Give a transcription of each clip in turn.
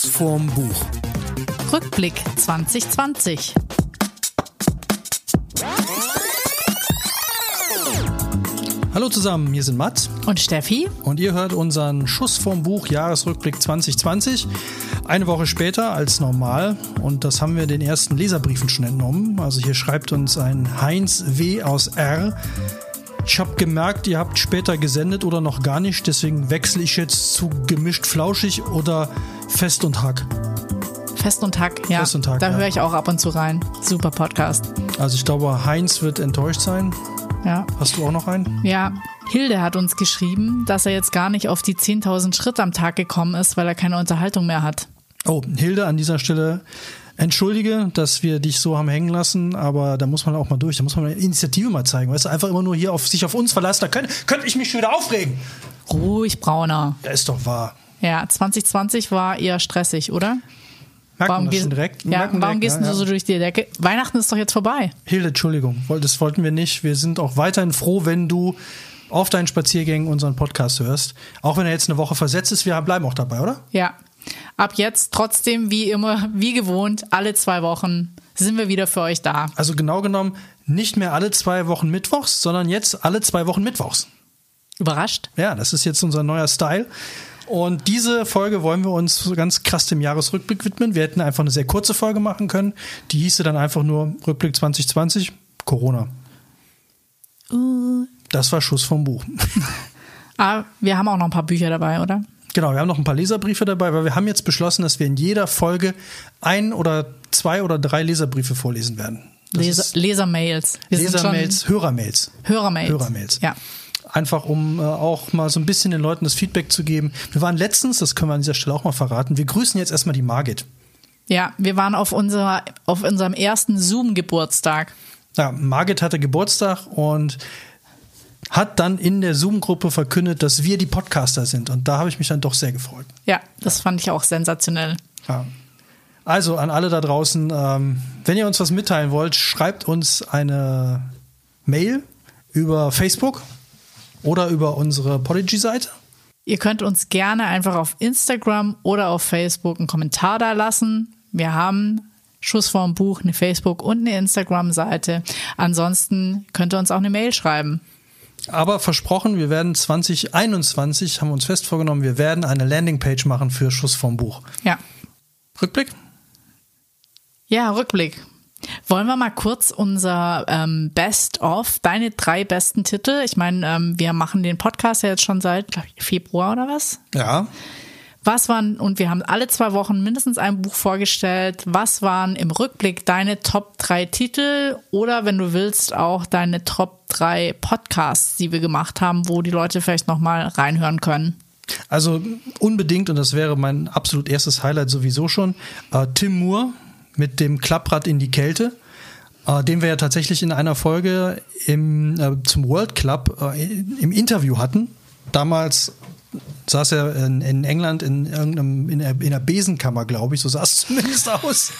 Schuss vorm Buch. Rückblick 2020. Hallo zusammen, hier sind Mats Und Steffi? und ihr hört unseren Schuss vorm Buch Jahresrückblick 2020. Eine Woche später als normal und das haben wir den ersten Leserbriefen schon entnommen. Also hier schreibt uns ein Heinz W. aus R. Ich habe gemerkt, ihr habt später gesendet oder noch gar nicht, deswegen wechsle ich jetzt zu gemischt flauschig oder fest und hack. Fest und Hack, ja. Fest und Hack, da ja. höre ich auch ab und zu rein. Super Podcast. Also ich glaube, Heinz wird enttäuscht sein. Ja. Hast du auch noch einen? Ja, Hilde hat uns geschrieben, dass er jetzt gar nicht auf die 10.000 Schritte am Tag gekommen ist, weil er keine Unterhaltung mehr hat. Oh, Hilde, an dieser Stelle entschuldige, dass wir dich so haben hängen lassen, aber da muss man auch mal durch, da muss man eine Initiative mal zeigen. Weißt du, einfach immer nur hier auf sich auf uns verlassen, da könnte, könnte ich mich schon wieder aufregen. Ruhig, Brauner. Ja, ist doch wahr. Ja, 2020 war eher stressig, oder? Merkt das gehst, schon direkt? ja, warum direkt, gehst ja, du so ja. durch die Decke? Weihnachten ist doch jetzt vorbei. Hilde, Entschuldigung, das wollten wir nicht. Wir sind auch weiterhin froh, wenn du auf deinen Spaziergängen unseren Podcast hörst. Auch wenn er jetzt eine Woche versetzt ist, wir bleiben auch dabei, oder? Ja. Ab jetzt trotzdem, wie immer, wie gewohnt, alle zwei Wochen sind wir wieder für euch da. Also genau genommen nicht mehr alle zwei Wochen Mittwochs, sondern jetzt alle zwei Wochen Mittwochs. Überrascht? Ja, das ist jetzt unser neuer Style. Und diese Folge wollen wir uns ganz krass dem Jahresrückblick widmen. Wir hätten einfach eine sehr kurze Folge machen können. Die hieße dann einfach nur Rückblick 2020, Corona. Das war Schuss vom Buch. Ah, wir haben auch noch ein paar Bücher dabei, oder? Genau, wir haben noch ein paar Leserbriefe dabei, weil wir haben jetzt beschlossen, dass wir in jeder Folge ein oder zwei oder drei Leserbriefe vorlesen werden. Leser, Lesermails. Lesermails, Hörermails. Hörermails. Hörermails. Ja. Einfach um äh, auch mal so ein bisschen den Leuten das Feedback zu geben. Wir waren letztens, das können wir an dieser Stelle auch mal verraten, wir grüßen jetzt erstmal die Margit. Ja, wir waren auf, unserer, auf unserem ersten Zoom-Geburtstag. Ja, Margit hatte Geburtstag und hat dann in der Zoom-Gruppe verkündet, dass wir die Podcaster sind. Und da habe ich mich dann doch sehr gefreut. Ja, das fand ich auch sensationell. Ja. Also an alle da draußen, ähm, wenn ihr uns was mitteilen wollt, schreibt uns eine Mail über Facebook oder über unsere Podigy-Seite. Ihr könnt uns gerne einfach auf Instagram oder auf Facebook einen Kommentar da lassen. Wir haben Schuss vorm Buch, eine Facebook- und eine Instagram-Seite. Ansonsten könnt ihr uns auch eine Mail schreiben. Aber versprochen, wir werden 2021, haben wir uns fest vorgenommen, wir werden eine Landingpage machen für Schuss vom Buch. Ja. Rückblick? Ja, Rückblick. Wollen wir mal kurz unser ähm, Best of, deine drei besten Titel? Ich meine, ähm, wir machen den Podcast ja jetzt schon seit ich, Februar oder was? Ja. Was waren, und wir haben alle zwei Wochen mindestens ein Buch vorgestellt. Was waren im Rückblick deine Top drei Titel oder wenn du willst auch deine Top drei Podcasts, die wir gemacht haben, wo die Leute vielleicht nochmal reinhören können? Also unbedingt, und das wäre mein absolut erstes Highlight sowieso schon, äh, Tim Moore mit dem Klapprad in die Kälte, äh, den wir ja tatsächlich in einer Folge im, äh, zum World Club äh, im Interview hatten. Damals saß er in, in England in irgendeinem, in in der Besenkammer, glaube ich, so sah es zumindest aus.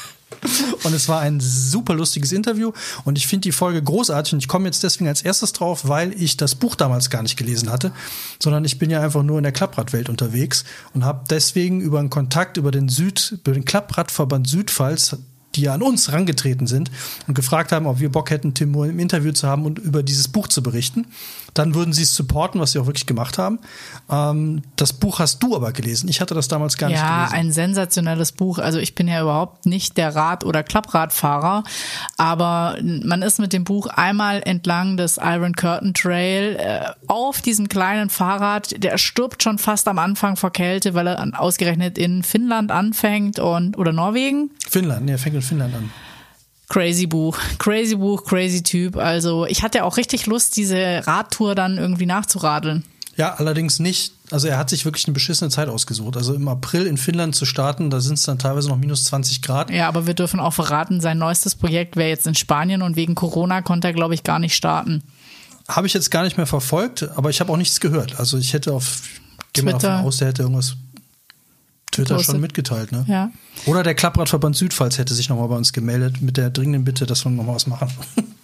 Und es war ein super lustiges Interview und ich finde die Folge großartig und ich komme jetzt deswegen als erstes drauf, weil ich das Buch damals gar nicht gelesen hatte, sondern ich bin ja einfach nur in der Klappradwelt unterwegs und habe deswegen über einen Kontakt über den Süd, über den Klappradverband Südpfalz die ja an uns rangetreten sind und gefragt haben, ob wir Bock hätten, Tim Moore im Interview zu haben und über dieses Buch zu berichten. Dann würden sie es supporten, was sie auch wirklich gemacht haben. Ähm, das Buch hast du aber gelesen. Ich hatte das damals gar nicht Ja, gelesen. ein sensationelles Buch. Also ich bin ja überhaupt nicht der Rad- oder Klappradfahrer, aber man ist mit dem Buch einmal entlang des Iron Curtain Trail äh, auf diesem kleinen Fahrrad. Der stirbt schon fast am Anfang vor Kälte, weil er ausgerechnet in Finnland anfängt und oder Norwegen. Finnland, er fängt in Finnland an. Crazy Buch, crazy Buch, crazy Typ. Also ich hatte auch richtig Lust, diese Radtour dann irgendwie nachzuradeln. Ja, allerdings nicht. Also er hat sich wirklich eine beschissene Zeit ausgesucht. Also im April in Finnland zu starten, da sind es dann teilweise noch minus 20 Grad. Ja, aber wir dürfen auch verraten, sein neuestes Projekt wäre jetzt in Spanien und wegen Corona konnte er, glaube ich, gar nicht starten. Habe ich jetzt gar nicht mehr verfolgt, aber ich habe auch nichts gehört. Also ich hätte auf, gehe mal Twitter. davon aus, der hätte irgendwas Twitter Gepostet. schon mitgeteilt, ne? Ja. Oder der Klappradverband Südpfalz hätte sich nochmal bei uns gemeldet mit der dringenden Bitte, dass wir nochmal was machen.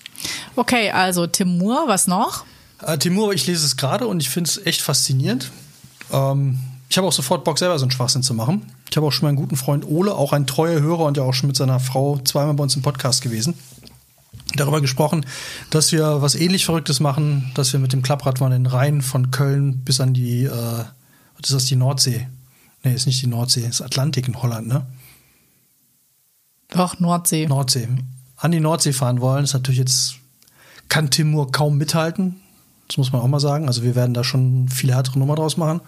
Okay, also Tim Moore, was noch? Äh, Timur, ich lese es gerade und ich finde es echt faszinierend. Ähm, ich habe auch sofort Bock, selber so einen Schwachsinn zu machen. Ich habe auch schon meinen guten Freund Ole, auch ein treuer Hörer und ja auch schon mit seiner Frau zweimal bei uns im Podcast gewesen, darüber gesprochen, dass wir was ähnlich Verrücktes machen, dass wir mit dem Klapprad waren den Rhein von Köln bis an die, äh, was ist das, die Nordsee? Nee, ist nicht die Nordsee, ist Atlantik in Holland, ne? Doch, Nordsee. Nordsee. An die Nordsee fahren wollen, ist natürlich jetzt, kann Timur kaum mithalten. Das muss man auch mal sagen. Also wir werden da schon viel härtere Nummer draus machen.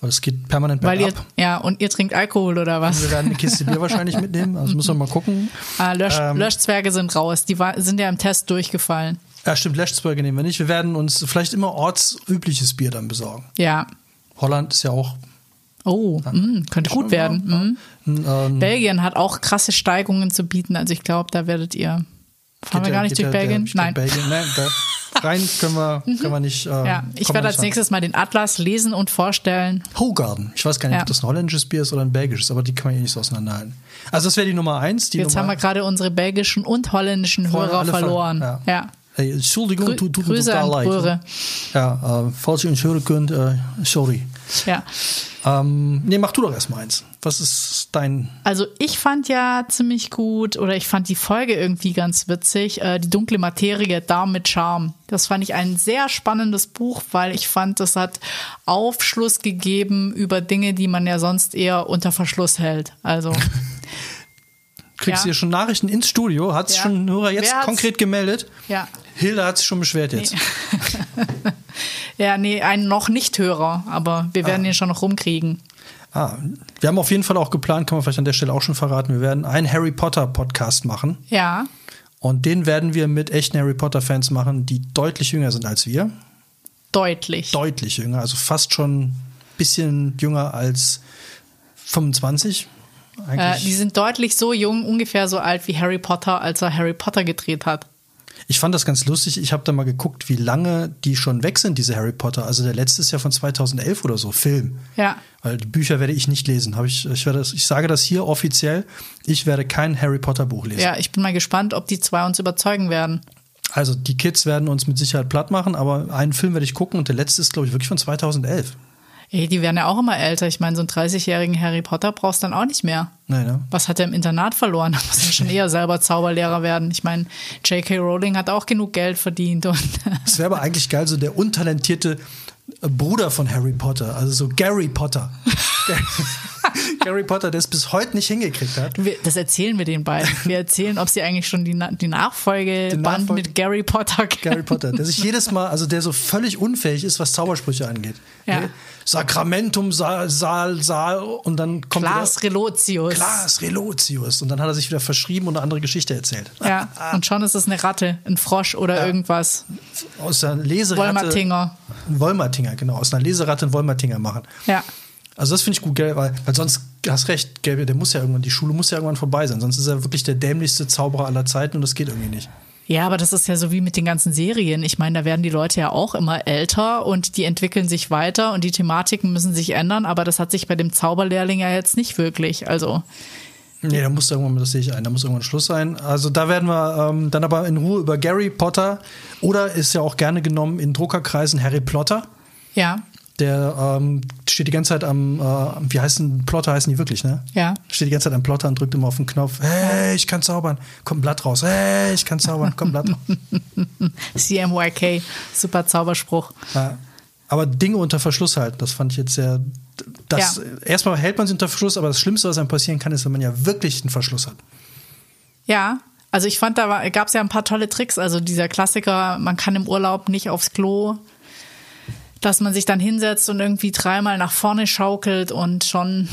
Weil es geht permanent Weil bergab. ihr, ja, und ihr trinkt Alkohol oder was? Wir werden eine Kiste Bier wahrscheinlich mitnehmen. Also müssen wir mal gucken. Ah, Lösch, Ähm. Löschzwerge sind raus. Die war, sind ja im Test durchgefallen. Ja, stimmt, Leschzberge nehmen wir nicht. Wir werden uns vielleicht immer ortsübliches Bier dann besorgen. Ja. Holland ist ja auch Oh, mh, könnte gut werden. Mhm. ein, ähm, Belgien hat auch krasse Steigungen zu bieten. Also ich glaube, da werdet ihr. Fahren wir gar nicht durch der- Belgien? der- Nein. Mhm. Belgien, nein, rein können wir, können wir nicht. Äh, Ja, ich werde als nächstes mal den Atlas lesen und vorstellen. Hogarden. Ich weiß gar nicht, Ja. ob das ein holländisches Bier ist oder ein belgisches, aber die kann man eh nicht so auseinanderhalten. Also das wäre die Nummer eins. Die Jetzt Nummer haben wir gerade unsere belgischen und holländischen Hörer alle ver- verloren. ja. Ja. Hey, Entschuldigung, Grü tut, tut mir total leid. Ja, äh, falls ihr uns hören könnt, äh, sorry. Ja. Ähm, nee, mach du doch erstmal eins. Was ist dein. Also ich fand ja ziemlich gut oder ich fand die Folge irgendwie ganz witzig, äh, die dunkle Materie, Darm mit Charme. Das fand ich ein sehr spannendes Buch, weil ich fand, das hat Aufschluss gegeben über Dinge, die man ja sonst eher unter Verschluss hält. Also Kriegst Ja. du hier schon Nachrichten ins Studio? Hat sich Ja. schon ein Hörer jetzt konkret gemeldet? ja. Hilda hat sich schon beschwert jetzt. Ja, nee, ein noch nicht Hörer, aber wir Ah. werden ihn schon noch rumkriegen. Ah, wir haben auf jeden Fall auch geplant, kann man vielleicht an der Stelle auch schon verraten, wir werden einen Harry Potter Podcast machen. Ja, Und den werden wir mit echten Harry Potter Fans machen, die deutlich jünger sind als wir. deutlich. Deutlich jünger, also fast schon ein bisschen jünger als 25. Äh, die sind deutlich so jung, ungefähr so alt wie Harry Potter, als er Harry Potter gedreht hat. Ich fand das ganz lustig. Ich habe da mal geguckt, wie lange die schon weg sind, diese Harry Potter. Also der letzte ist ja von 2011 oder so, Film. Ja. Weil die Bücher werde ich nicht lesen. Hab ich, ich, werde ich sage das hier offiziell. Ich werde kein Harry Potter Buch lesen. Ja, ich bin mal gespannt, ob die zwei uns überzeugen werden. Also die Kids werden uns mit Sicherheit platt machen, aber einen Film werde ich gucken und der letzte ist, glaube ich, wirklich von 2011. Ey, die werden ja auch immer älter. Ich meine, so einen 30-jährigen Harry Potter brauchst du dann auch nicht mehr. Nein, ne? Was hat er im Internat verloren? Da muss er schon eher selber Zauberlehrer werden. Ich meine, J.K. Rowling hat auch genug Geld verdient. Und Es wäre aber eigentlich geil, so der untalentierte Bruder von Harry Potter, also so Gary Potter. Gary Potter, der es bis heute nicht hingekriegt hat. wir, das erzählen wir den beiden. Wir erzählen, ob sie eigentlich schon die, Na- die Nachfolgeband Nachfolge- mit Gary Potter kennen. Gary Potter, der sich jedes Mal, also der so völlig unfähig ist, was Zaubersprüche angeht. Ja. Ne? Sakramentum, Saal, Saal, Saal und dann kommt Klaas Relotius. Klaas Relotius und dann hat er sich wieder verschrieben und eine andere Geschichte erzählt. Ja, und schon ist es eine Ratte, ein Frosch oder irgendwas. Aus der Leseratte. Wolmertinger. Ein Wolmertinger, genau. Aus einer Leseratte einen Wolmertinger machen. Ja. Also das finde ich gut, gell, weil, weil sonst, du hast recht, gell, der muss ja irgendwann, die Schule muss ja irgendwann vorbei sein. Sonst ist er wirklich der dämlichste Zauberer aller Zeiten und das geht irgendwie nicht. Ja, aber das ist ja so wie mit den ganzen Serien. Ich meine, da werden die Leute ja auch immer älter und die entwickeln sich weiter und die Thematiken müssen sich ändern, aber das hat sich bei dem Zauberlehrling ja jetzt nicht wirklich. Also, Nee, da muss irgendwann, das sehe ich ein, da muss irgendwann Schluss sein. Also da werden wir ähm, dann aber in Ruhe über Gary Potter oder ist ja auch gerne genommen in Druckerkreisen Harry Plotter. ja, Der ähm, steht die ganze Zeit am, äh, wie heißen Plotter heißen die wirklich, ne? ja. Steht die ganze Zeit am Plotter und drückt immer auf den Knopf. Hey, ich kann zaubern. Kommt ein Blatt raus. Hey, ich kann zaubern. Kommt ein Blatt raus. CMYK, super Zauberspruch. Ja. Aber Dinge unter Verschluss halten, das fand ich jetzt sehr. Das, Ja. Erstmal hält man sie unter Verschluss, aber das Schlimmste, was einem passieren kann, ist, wenn man ja wirklich einen Verschluss hat. Ja, also ich fand, da gab es ja ein paar tolle Tricks. Also dieser Klassiker, man kann im Urlaub nicht aufs Klo, dass man sich dann hinsetzt und irgendwie dreimal nach vorne schaukelt und schon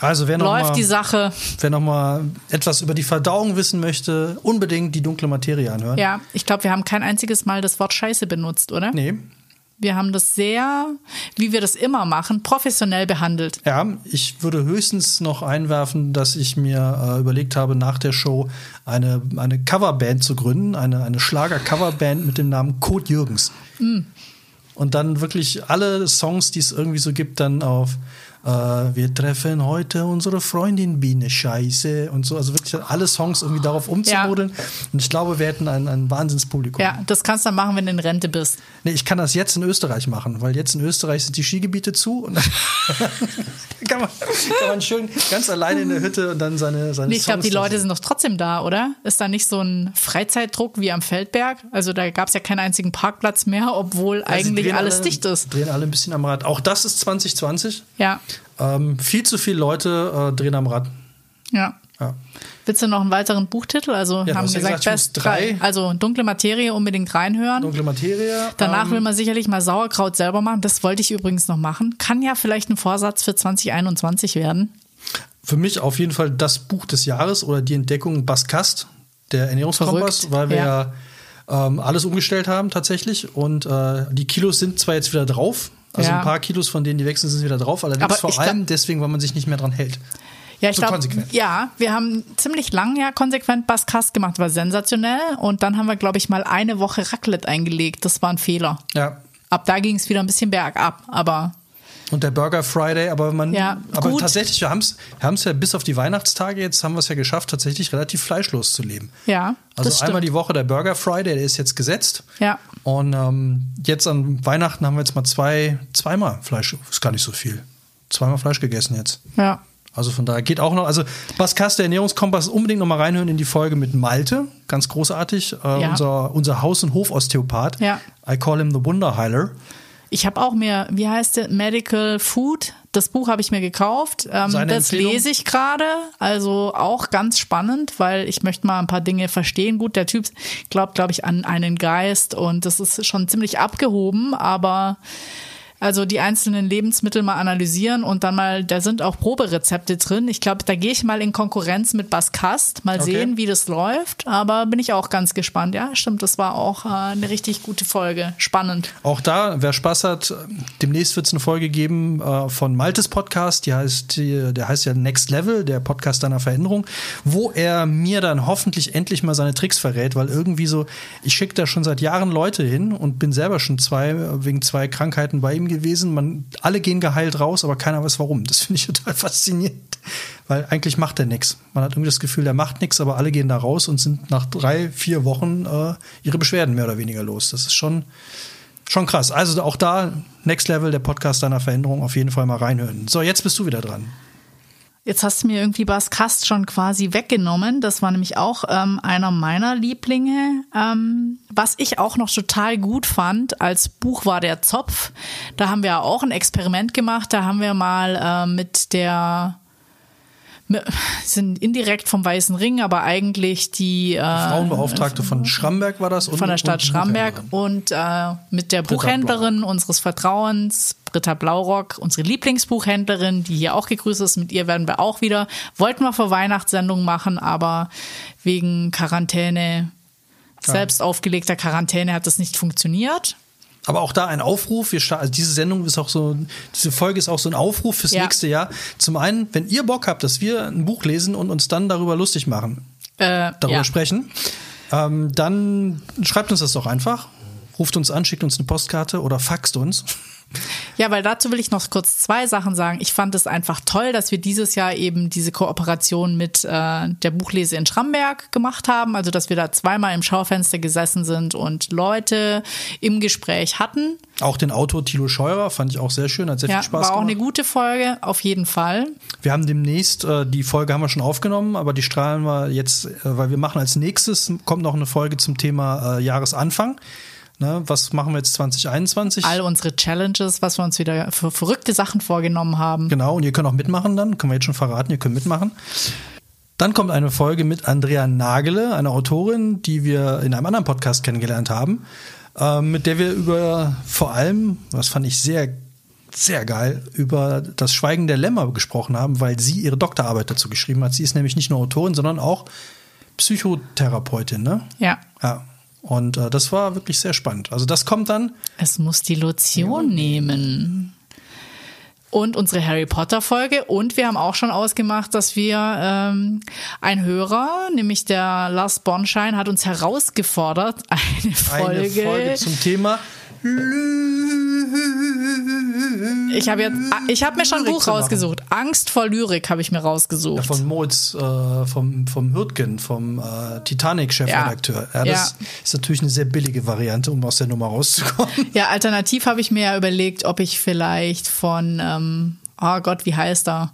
Also wer läuft mal, die Sache. wer noch mal etwas über die Verdauung wissen möchte, unbedingt die dunkle Materie anhören. Ja, ich glaube, wir haben kein einziges Mal das Wort Scheiße benutzt, oder? Nee. Wir haben das sehr, wie wir das immer machen, professionell behandelt. Ja, ich würde höchstens noch einwerfen, dass ich mir äh, überlegt habe, nach der Show eine, eine Coverband zu gründen, eine, eine Schlager-Coverband mit dem Namen Code Jürgens. Und dann wirklich alle Songs, die es irgendwie so gibt, dann auf äh, wir treffen heute unsere Freundin Biene Scheiße und so. Also wirklich alle Songs irgendwie darauf umzumodeln. Ja. Und ich glaube, wir hätten ein, ein Wahnsinnspublikum. Ja, das kannst du dann machen, wenn du in Rente bist. Nee, ich kann das jetzt in Österreich machen, weil jetzt in Österreich sind die Skigebiete zu und dann kann, man, kann man schön ganz alleine in der Hütte und dann seine, seine nee, Ich glaube, die Leute sind doch trotzdem da, oder? Ist da nicht so ein Freizeitdruck wie am Feldberg? Also da gab es ja keinen einzigen Parkplatz mehr, obwohl ja, eigentlich alles alle, dicht ist. Drehen alle ein bisschen am Rad. Auch das ist 2020. Ja. Ähm, viel zu viele Leute äh, drehen am Rad. Ja. ja. Willst du noch einen weiteren Buchtitel? Also ja, haben gesagt, gesagt Best drei. Also dunkle Materie unbedingt reinhören. Dunkle Materie. Danach ähm, will man sicherlich mal Sauerkraut selber machen. Das wollte ich übrigens noch machen. Kann ja vielleicht ein Vorsatz für 2021 werden. Für mich auf jeden Fall das Buch des Jahres oder die Entdeckung Baskast, der Ernährungskompass, Verrückt. weil wir ja, ähm, alles umgestellt haben tatsächlich. Und äh, die Kilos sind zwar jetzt wieder drauf, also ja. ein paar Kilos von denen, die wechseln, sind wieder drauf, allerdings Aber vor allem deswegen, weil man sich nicht mehr dran hält. Ja, ich so glaube, ja, wir haben ziemlich lang ja konsequent Baskast gemacht, war sensationell. Und dann haben wir, glaube ich, mal eine Woche Raclette eingelegt. Das war ein Fehler. Ja. Ab da ging es wieder ein bisschen bergab, aber und der Burger Friday, aber man, ja, aber gut. tatsächlich, wir haben es wir ja bis auf die Weihnachtstage, jetzt haben wir es ja geschafft, tatsächlich relativ fleischlos zu leben. Ja. Also einmal die Woche der Burger Friday, der ist jetzt gesetzt. Ja. Und ähm, jetzt an Weihnachten haben wir jetzt mal zwei, zweimal Fleisch, ist gar nicht so viel. Zweimal Fleisch gegessen jetzt. Ja. Also von daher geht auch noch. Also Baskast, der Ernährungskompass, unbedingt noch mal reinhören in die Folge mit Malte. Ganz großartig. Äh, ja. unser, unser Haus- und Hofosteopath. Ja. I call him the Wunderheiler. Ich habe auch mir, wie heißt der, Medical Food. Das Buch habe ich mir gekauft. Ähm, das lese ich gerade. Also auch ganz spannend, weil ich möchte mal ein paar Dinge verstehen. Gut, der Typ glaubt, glaube ich, an einen Geist und das ist schon ziemlich abgehoben, aber also die einzelnen Lebensmittel mal analysieren und dann mal, da sind auch Proberezepte drin. Ich glaube, da gehe ich mal in Konkurrenz mit Baskast, mal okay. sehen, wie das läuft. Aber bin ich auch ganz gespannt. Ja, stimmt, das war auch äh, eine richtig gute Folge. Spannend. Auch da, wer Spaß hat, demnächst wird es eine Folge geben äh, von Maltes Podcast. Die heißt, die, der heißt ja Next Level, der Podcast deiner Veränderung, wo er mir dann hoffentlich endlich mal seine Tricks verrät, weil irgendwie so, ich schicke da schon seit Jahren Leute hin und bin selber schon zwei, wegen zwei Krankheiten bei ihm gewesen. Man, alle gehen geheilt raus, aber keiner weiß warum. Das finde ich total faszinierend. Weil eigentlich macht er nichts. Man hat irgendwie das Gefühl, der macht nichts, aber alle gehen da raus und sind nach drei, vier Wochen äh, ihre Beschwerden mehr oder weniger los. Das ist schon, schon krass. Also auch da, Next Level, der Podcast deiner Veränderung, auf jeden Fall mal reinhören. So, jetzt bist du wieder dran. Jetzt hast du mir irgendwie Bas Kast schon quasi weggenommen. Das war nämlich auch ähm, einer meiner Lieblinge. Ähm, was ich auch noch total gut fand als Buch war der Zopf. Da haben wir auch ein Experiment gemacht. Da haben wir mal äh, mit der sind indirekt vom Weißen Ring, aber eigentlich die, äh, Frauenbeauftragte von Schramberg war das und, von der Stadt Schramberg und äh, mit der Britta Buchhändlerin Blaurock. unseres Vertrauens, Britta Blaurock, unsere Lieblingsbuchhändlerin, die hier auch gegrüßt ist. Mit ihr werden wir auch wieder. Wollten wir vor Weihnachtssendung machen, aber wegen Quarantäne, selbst aufgelegter Quarantäne hat das nicht funktioniert. Aber auch da ein Aufruf. Wir also diese Sendung ist auch so, diese Folge ist auch so ein Aufruf fürs ja. nächste Jahr. Zum einen, wenn ihr Bock habt, dass wir ein Buch lesen und uns dann darüber lustig machen, äh, darüber ja. sprechen, ähm, dann schreibt uns das doch einfach. Ruft uns an, schickt uns eine Postkarte oder faxt uns. Ja, weil dazu will ich noch kurz zwei Sachen sagen. Ich fand es einfach toll, dass wir dieses Jahr eben diese Kooperation mit äh, der Buchlese in Schramberg gemacht haben. Also, dass wir da zweimal im Schaufenster gesessen sind und Leute im Gespräch hatten. Auch den Autor Thilo Scheurer fand ich auch sehr schön, hat sehr ja, viel Spaß war gemacht. War auch eine gute Folge, auf jeden Fall. Wir haben demnächst, äh, die Folge haben wir schon aufgenommen, aber die strahlen wir jetzt, äh, weil wir machen als nächstes, kommt noch eine Folge zum Thema äh, Jahresanfang. Ne, was machen wir jetzt 2021? All unsere Challenges, was wir uns wieder für verrückte Sachen vorgenommen haben. Genau, und ihr könnt auch mitmachen dann, können wir jetzt schon verraten, ihr könnt mitmachen. Dann kommt eine Folge mit Andrea Nagele, einer Autorin, die wir in einem anderen Podcast kennengelernt haben, äh, mit der wir über vor allem, was fand ich sehr, sehr geil, über das Schweigen der Lämmer gesprochen haben, weil sie ihre Doktorarbeit dazu geschrieben hat. Sie ist nämlich nicht nur Autorin, sondern auch Psychotherapeutin, ne? Ja. Ja. Und äh, das war wirklich sehr spannend. Also das kommt dann. Es muss die Lotion ja. nehmen. Und unsere Harry Potter Folge. Und wir haben auch schon ausgemacht, dass wir ähm, ein Hörer, nämlich der Lars Bonschein, hat uns herausgefordert, eine Folge, eine Folge zum Thema Ich habe jetzt, ich habe mir schon ein Buch rausgesucht. Angst vor Lyrik habe ich mir rausgesucht. Ja, von Moritz, äh, vom, vom Hürtgen, vom äh, Titanic-Chefredakteur. Ja. Ja. das ist natürlich eine sehr billige Variante, um aus der Nummer rauszukommen. Ja, alternativ habe ich mir ja überlegt, ob ich vielleicht von, ähm, oh Gott, wie heißt er?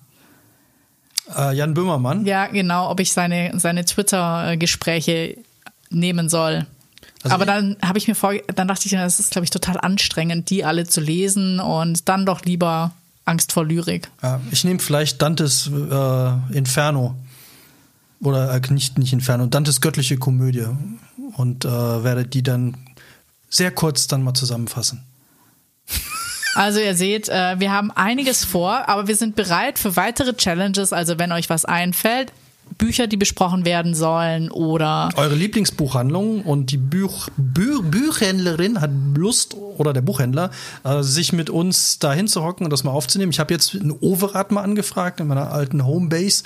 Äh, Jan Böhmermann. Ja, genau, ob ich seine, seine Twitter-Gespräche nehmen soll. Also Aber dann habe ich mir vor, dann dachte ich, das ist, glaube ich, total anstrengend, die alle zu lesen und dann doch lieber Angst vor Lyrik. Ich nehme vielleicht Dantes äh, Inferno. Oder äh, nicht, nicht Inferno, Dantes göttliche Komödie. Und äh, werde die dann sehr kurz dann mal zusammenfassen. Also ihr seht, äh, wir haben einiges vor, aber wir sind bereit für weitere Challenges. Also wenn euch was einfällt, Bücher, die besprochen werden sollen oder Eure Lieblingsbuchhandlung und die Buch, Bü Buchhändlerin hat Lust oder der Buchhändler, äh, sich mit uns da hinzuhocken und das mal aufzunehmen. Ich habe jetzt in Overath mal angefragt, in meiner alten Homebase.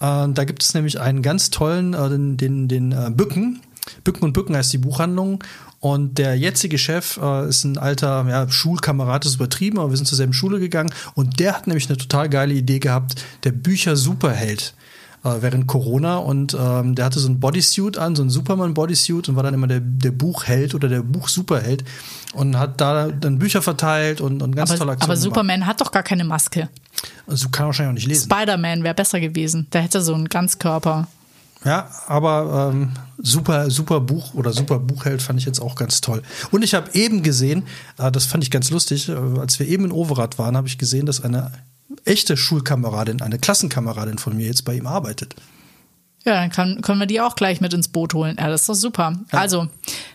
Äh, da gibt es nämlich einen ganz tollen, äh, den, den, den äh, Bücken. Bücken und Bücken heißt die Buchhandlung. Und der jetzige Chef äh, ist ein alter ja, Schulkamerad, ist übertrieben, aber wir sind zur selben Schule gegangen. Und der hat nämlich eine total geile Idee gehabt, der Bücher-Superheld äh, während Corona und ähm, der hatte so ein Bodysuit an, so ein Superman-Bodysuit und war dann immer der, der Buchheld oder der Buchsuperheld und hat da dann Bücher verteilt und, und ganz tolle aber, Aktionen aber Superman hat doch gar keine Maske. gemacht. Also kann er wahrscheinlich auch nicht lesen. Spider-Man wäre besser gewesen. Der hätte so einen Ganzkörper. Ja, aber ähm, super, super Buch oder super Buchheld fand ich jetzt auch ganz toll. Und ich habe eben gesehen, äh, das fand ich ganz lustig, äh, als wir eben in Overath waren, habe ich gesehen, dass eine echte Schulkameradin, eine Klassenkameradin von mir jetzt bei ihm arbeitet. Ja, dann kann, können wir die auch gleich mit ins Boot holen. Ja, das ist doch super. Also,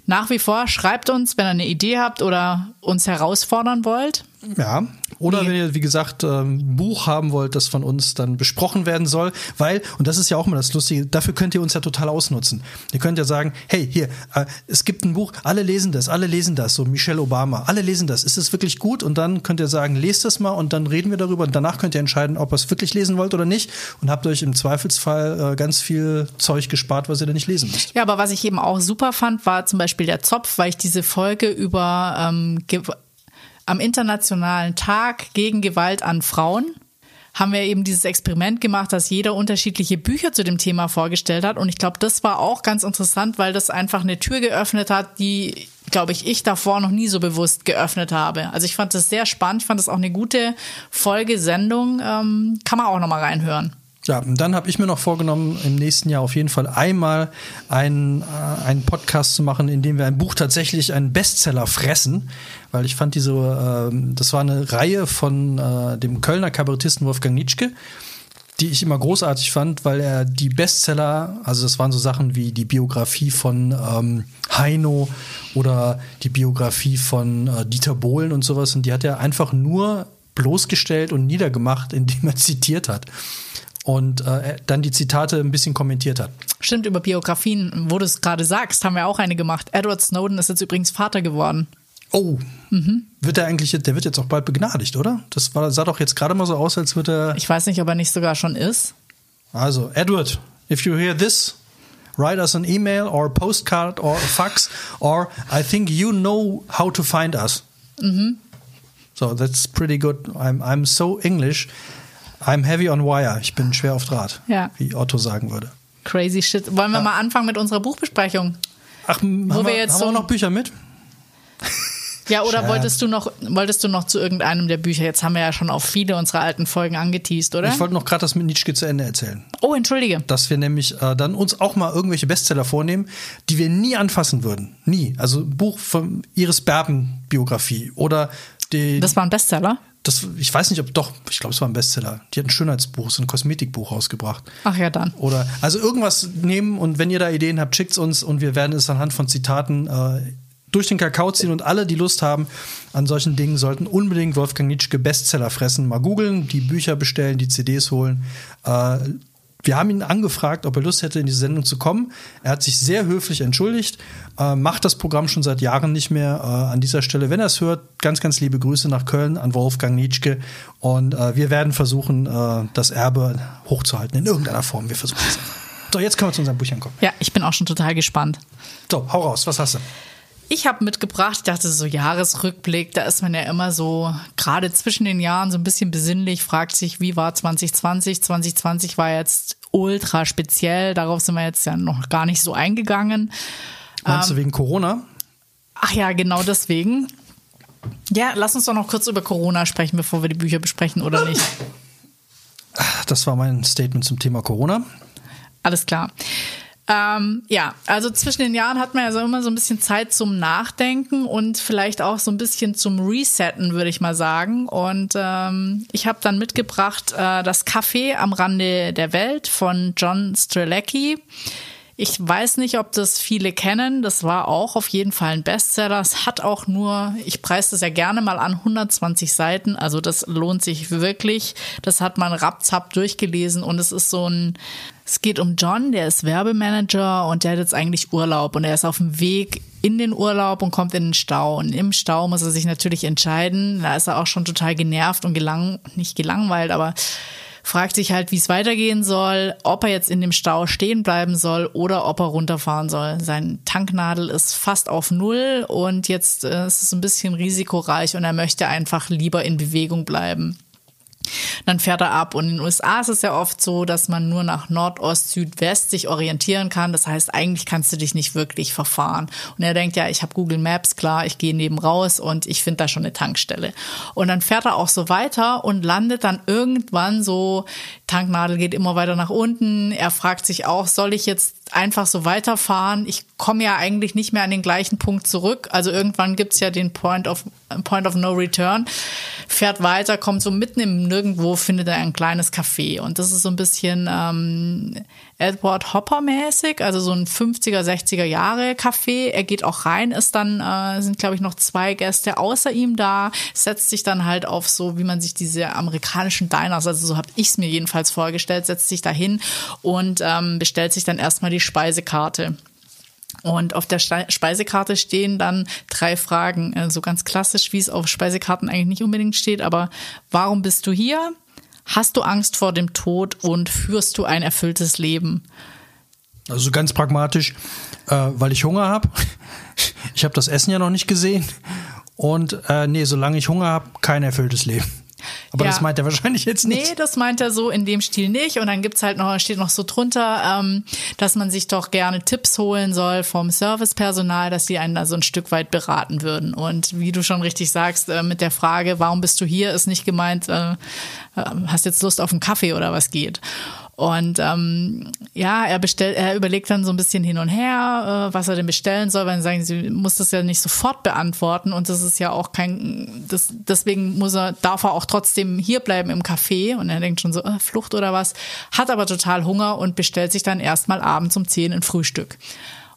nach wie vor, schreibt uns, wenn ihr eine Idee habt oder uns herausfordern wollt. Ja, oder wenn ihr, wie gesagt, ähm, ein Buch haben wollt, das von uns dann besprochen werden soll, weil, und das ist ja auch immer das Lustige, dafür könnt ihr uns ja total ausnutzen. Ihr könnt ja sagen, hey, hier, äh, es gibt ein Buch, alle lesen das, alle lesen das, so Michelle Obama, alle lesen das, ist es wirklich gut? Und dann könnt ihr sagen, lest das mal und dann reden wir darüber und danach könnt ihr entscheiden, ob ihr es wirklich lesen wollt oder nicht und habt euch im Zweifelsfall äh, ganz viel Zeug gespart, was ihr dann nicht lesen müsst. Ja, aber was ich eben auch super fand, war zum Beispiel der Zopf, weil ich diese Folge über ähm, am Internationalen Tag gegen Gewalt an Frauen haben wir eben dieses Experiment gemacht, dass jeder unterschiedliche Bücher zu dem Thema vorgestellt hat. Und ich glaube, das war auch ganz interessant, weil das einfach eine Tür geöffnet hat, die, glaube ich, ich davor noch nie so bewusst geöffnet habe. Also ich fand das sehr spannend. Ich fand das auch eine gute Folge, Sendung. Ähm, kann man auch noch mal reinhören. Ja, und dann habe ich mir noch vorgenommen, im nächsten Jahr auf jeden Fall einmal einen, äh, einen Podcast zu machen, in dem wir ein Buch tatsächlich einen Bestseller fressen, weil ich fand diese, ähm, das war eine Reihe von äh, dem Kölner Kabarettisten Wolfgang Nitschke, die ich immer großartig fand, weil er die Bestseller, also das waren so Sachen wie die Biografie von ähm, Heino oder die Biografie von äh, Dieter Bohlen und sowas, und die hat er einfach nur bloßgestellt und niedergemacht, indem er zitiert hat und äh, dann die Zitate ein bisschen kommentiert hat. Stimmt, über Biografien, wo du es gerade sagst, haben wir auch eine gemacht. Edward Snowden ist jetzt übrigens Vater geworden. Oh, wird er eigentlich, der wird jetzt auch bald begnadigt, oder? Das war, sah doch jetzt gerade mal so aus, als würde er. Ich weiß nicht, ob er nicht sogar schon ist. Also, Edward, if you hear this, write us an email or postcard or a fax or I think you know how to find us. So, that's pretty good. I'm, I'm so English. I'm heavy on wire. Ich bin schwer auf Draht, Ja. wie Otto sagen würde. Crazy shit. Wollen wir mal anfangen mit unserer Buchbesprechung? Ach, haben, wir wir, jetzt haben so wir noch Bücher mit? Ja, oder Scherz. wolltest du noch, wolltest du noch zu irgendeinem der Bücher? Jetzt haben wir ja schon auf viele unserer alten Folgen angeteased, oder? Ich wollte noch gerade das mit Nietzsche zu Ende erzählen. Oh, entschuldige. dass wir nämlich äh, dann uns auch mal irgendwelche Bestseller vornehmen, die wir nie anfassen würden. Nie. Also ein Buch von Iris Berben Biografie oder die, Das war ein Bestseller? das, ich weiß nicht, ob doch, ich glaube, es war ein Bestseller. Die hat ein Schönheitsbuch, so ein Kosmetikbuch rausgebracht. Ach ja, dann. Oder also irgendwas nehmen und wenn ihr da Ideen habt, schickt's uns und wir werden es anhand von Zitaten äh, durch den Kakao ziehen und alle, die Lust haben an solchen Dingen, sollten unbedingt Wolfgang Nietzsche Bestseller fressen. Mal googeln, die Bücher bestellen, die CDs holen. Äh, wir haben ihn angefragt, ob er Lust hätte, in diese Sendung zu kommen. Er hat sich sehr höflich entschuldigt, äh, macht das Programm schon seit Jahren nicht mehr. Äh, an dieser Stelle, wenn er es hört, ganz, ganz liebe Grüße nach Köln an Wolfgang Nietzsche. Und äh, wir werden versuchen, äh, das Erbe hochzuhalten in irgendeiner Form. Wir versuchen es. So, jetzt können wir zu unseren Büchern kommen. Ja, ich bin auch schon total gespannt. So, hau raus, was hast du? Ich habe mitgebracht, ich dachte so Jahresrückblick, da ist man ja immer so, gerade zwischen den Jahren so ein bisschen besinnlich, fragt sich, wie war 2020? 2020 war jetzt ultra speziell, darauf sind wir jetzt ja noch gar nicht so eingegangen. Meinst ähm, du wegen Corona? Ach ja, genau deswegen. Ja, lass uns doch noch kurz über Corona sprechen, bevor wir die Bücher besprechen, oder nicht? Das war mein Statement zum Thema Corona. Alles klar. Ähm, ja, also zwischen den Jahren hat man ja so immer so ein bisschen Zeit zum Nachdenken und vielleicht auch so ein bisschen zum Resetten, würde ich mal sagen. Und ähm, ich habe dann mitgebracht äh, das Café am Rande der Welt von John Strelecki. Ich weiß nicht, ob das viele kennen. Das war auch auf jeden Fall ein Bestseller. Es hat auch nur, ich preise das ja gerne mal an, 120 Seiten. Also das lohnt sich wirklich. Das hat man rapzap durchgelesen und es ist so ein, es geht um John, der ist Werbemanager und der hat jetzt eigentlich Urlaub und er ist auf dem Weg in den Urlaub und kommt in den Stau. Und im Stau muss er sich natürlich entscheiden. Da ist er auch schon total genervt und gelang, nicht gelangweilt, aber fragt sich halt, wie es weitergehen soll, ob er jetzt in dem Stau stehen bleiben soll oder ob er runterfahren soll. Sein Tanknadel ist fast auf Null und jetzt äh, ist es ein bisschen risikoreich und er möchte einfach lieber in Bewegung bleiben. Dann fährt er ab. Und in den USA ist es ja oft so, dass man nur nach Nordost, Südwest sich orientieren kann. Das heißt, eigentlich kannst du dich nicht wirklich verfahren. Und er denkt ja, ich habe Google Maps, klar, ich gehe neben raus und ich finde da schon eine Tankstelle. Und dann fährt er auch so weiter und landet dann irgendwann so, Tanknadel geht immer weiter nach unten. Er fragt sich auch, soll ich jetzt einfach so weiterfahren. Ich komme ja eigentlich nicht mehr an den gleichen Punkt zurück. Also irgendwann gibt's ja den Point of, Point of No Return. Fährt weiter, kommt so mitten im Nirgendwo, findet er ein kleines Café. Und das ist so ein bisschen ähm, Edward Hopper mäßig, also so ein 50er, 60er Jahre Café. Er geht auch rein, ist dann, äh, sind glaube ich noch zwei Gäste außer ihm da, setzt sich dann halt auf so, wie man sich diese amerikanischen Diners, also so habe ich es mir jedenfalls vorgestellt, setzt sich da hin und ähm, bestellt sich dann erstmal die Speisekarte. Und auf der Speisekarte stehen dann drei Fragen, so also ganz klassisch, wie es auf Speisekarten eigentlich nicht unbedingt steht, aber warum bist du hier? Hast du Angst vor dem Tod und führst du ein erfülltes Leben? Also ganz pragmatisch, äh, weil ich Hunger habe. Ich habe das Essen ja noch nicht gesehen. Und äh, nee, solange ich Hunger habe, kein erfülltes Leben. Aber ja. das meint er wahrscheinlich jetzt nicht. Nee, das meint er so in dem Stil nicht. Und dann gibt's halt noch, steht noch so drunter, ähm, dass man sich doch gerne Tipps holen soll vom Servicepersonal, dass die einen da so ein Stück weit beraten würden. Und wie du schon richtig sagst, äh, mit der Frage, warum bist du hier, ist nicht gemeint, äh, äh hast jetzt Lust auf einen Kaffee oder was geht. Und ähm, ja, er bestellt, er überlegt dann so ein bisschen hin und her, äh, was er denn bestellen soll, weil sagen, sie muss das ja nicht sofort beantworten und das ist ja auch kein, das, deswegen muss er, darf er auch trotzdem hier bleiben im Café und er denkt schon so, äh, Flucht oder was, hat aber total Hunger und bestellt sich dann erstmal abends um 10 ein Frühstück.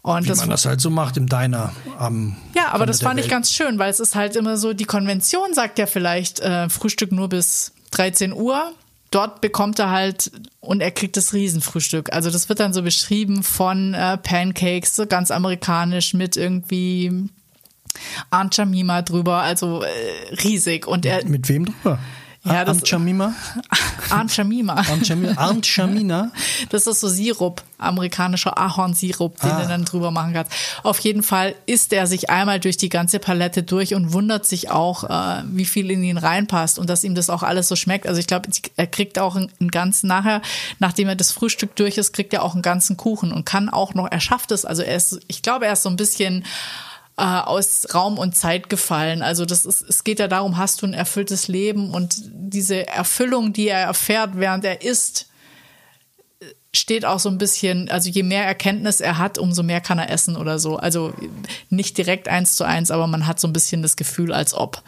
Und Wie das, man das halt so macht im Diner am Ja, aber das fand Welt. ich ganz schön, weil es ist halt immer so, die Konvention sagt ja vielleicht äh, Frühstück nur bis 13 Uhr dort bekommt er halt und er kriegt das Riesenfrühstück. Also das wird dann so beschrieben von äh, Pancakes, so ganz amerikanisch mit irgendwie Aunt Jamima drüber, also äh, riesig. Und er mit, mit wem drüber? Ja, das, Aunt Jamima? Aunt Jamima. Aunt Jamina? Das ist so Sirup, amerikanischer Ahornsirup, den ah. du dann drüber machen kannst. Auf jeden Fall isst er sich einmal durch die ganze Palette durch und wundert sich auch, äh, wie viel in ihn reinpasst und dass ihm das auch alles so schmeckt. Also ich glaube, er kriegt auch einen ganzen, nachher, nachdem er das Frühstück durch ist, kriegt er auch einen ganzen Kuchen und kann auch noch, er schafft es. Also er ist, ich glaube, er ist so ein bisschen äh, aus Raum und Zeit gefallen. Also das ist, es geht ja darum, hast du ein erfülltes Leben und diese Erfüllung, die er erfährt, während er isst, steht auch so ein bisschen, also je mehr Erkenntnis er hat, umso mehr kann er essen oder so. Also nicht direkt eins zu eins, aber man hat so ein bisschen das Gefühl, als ob.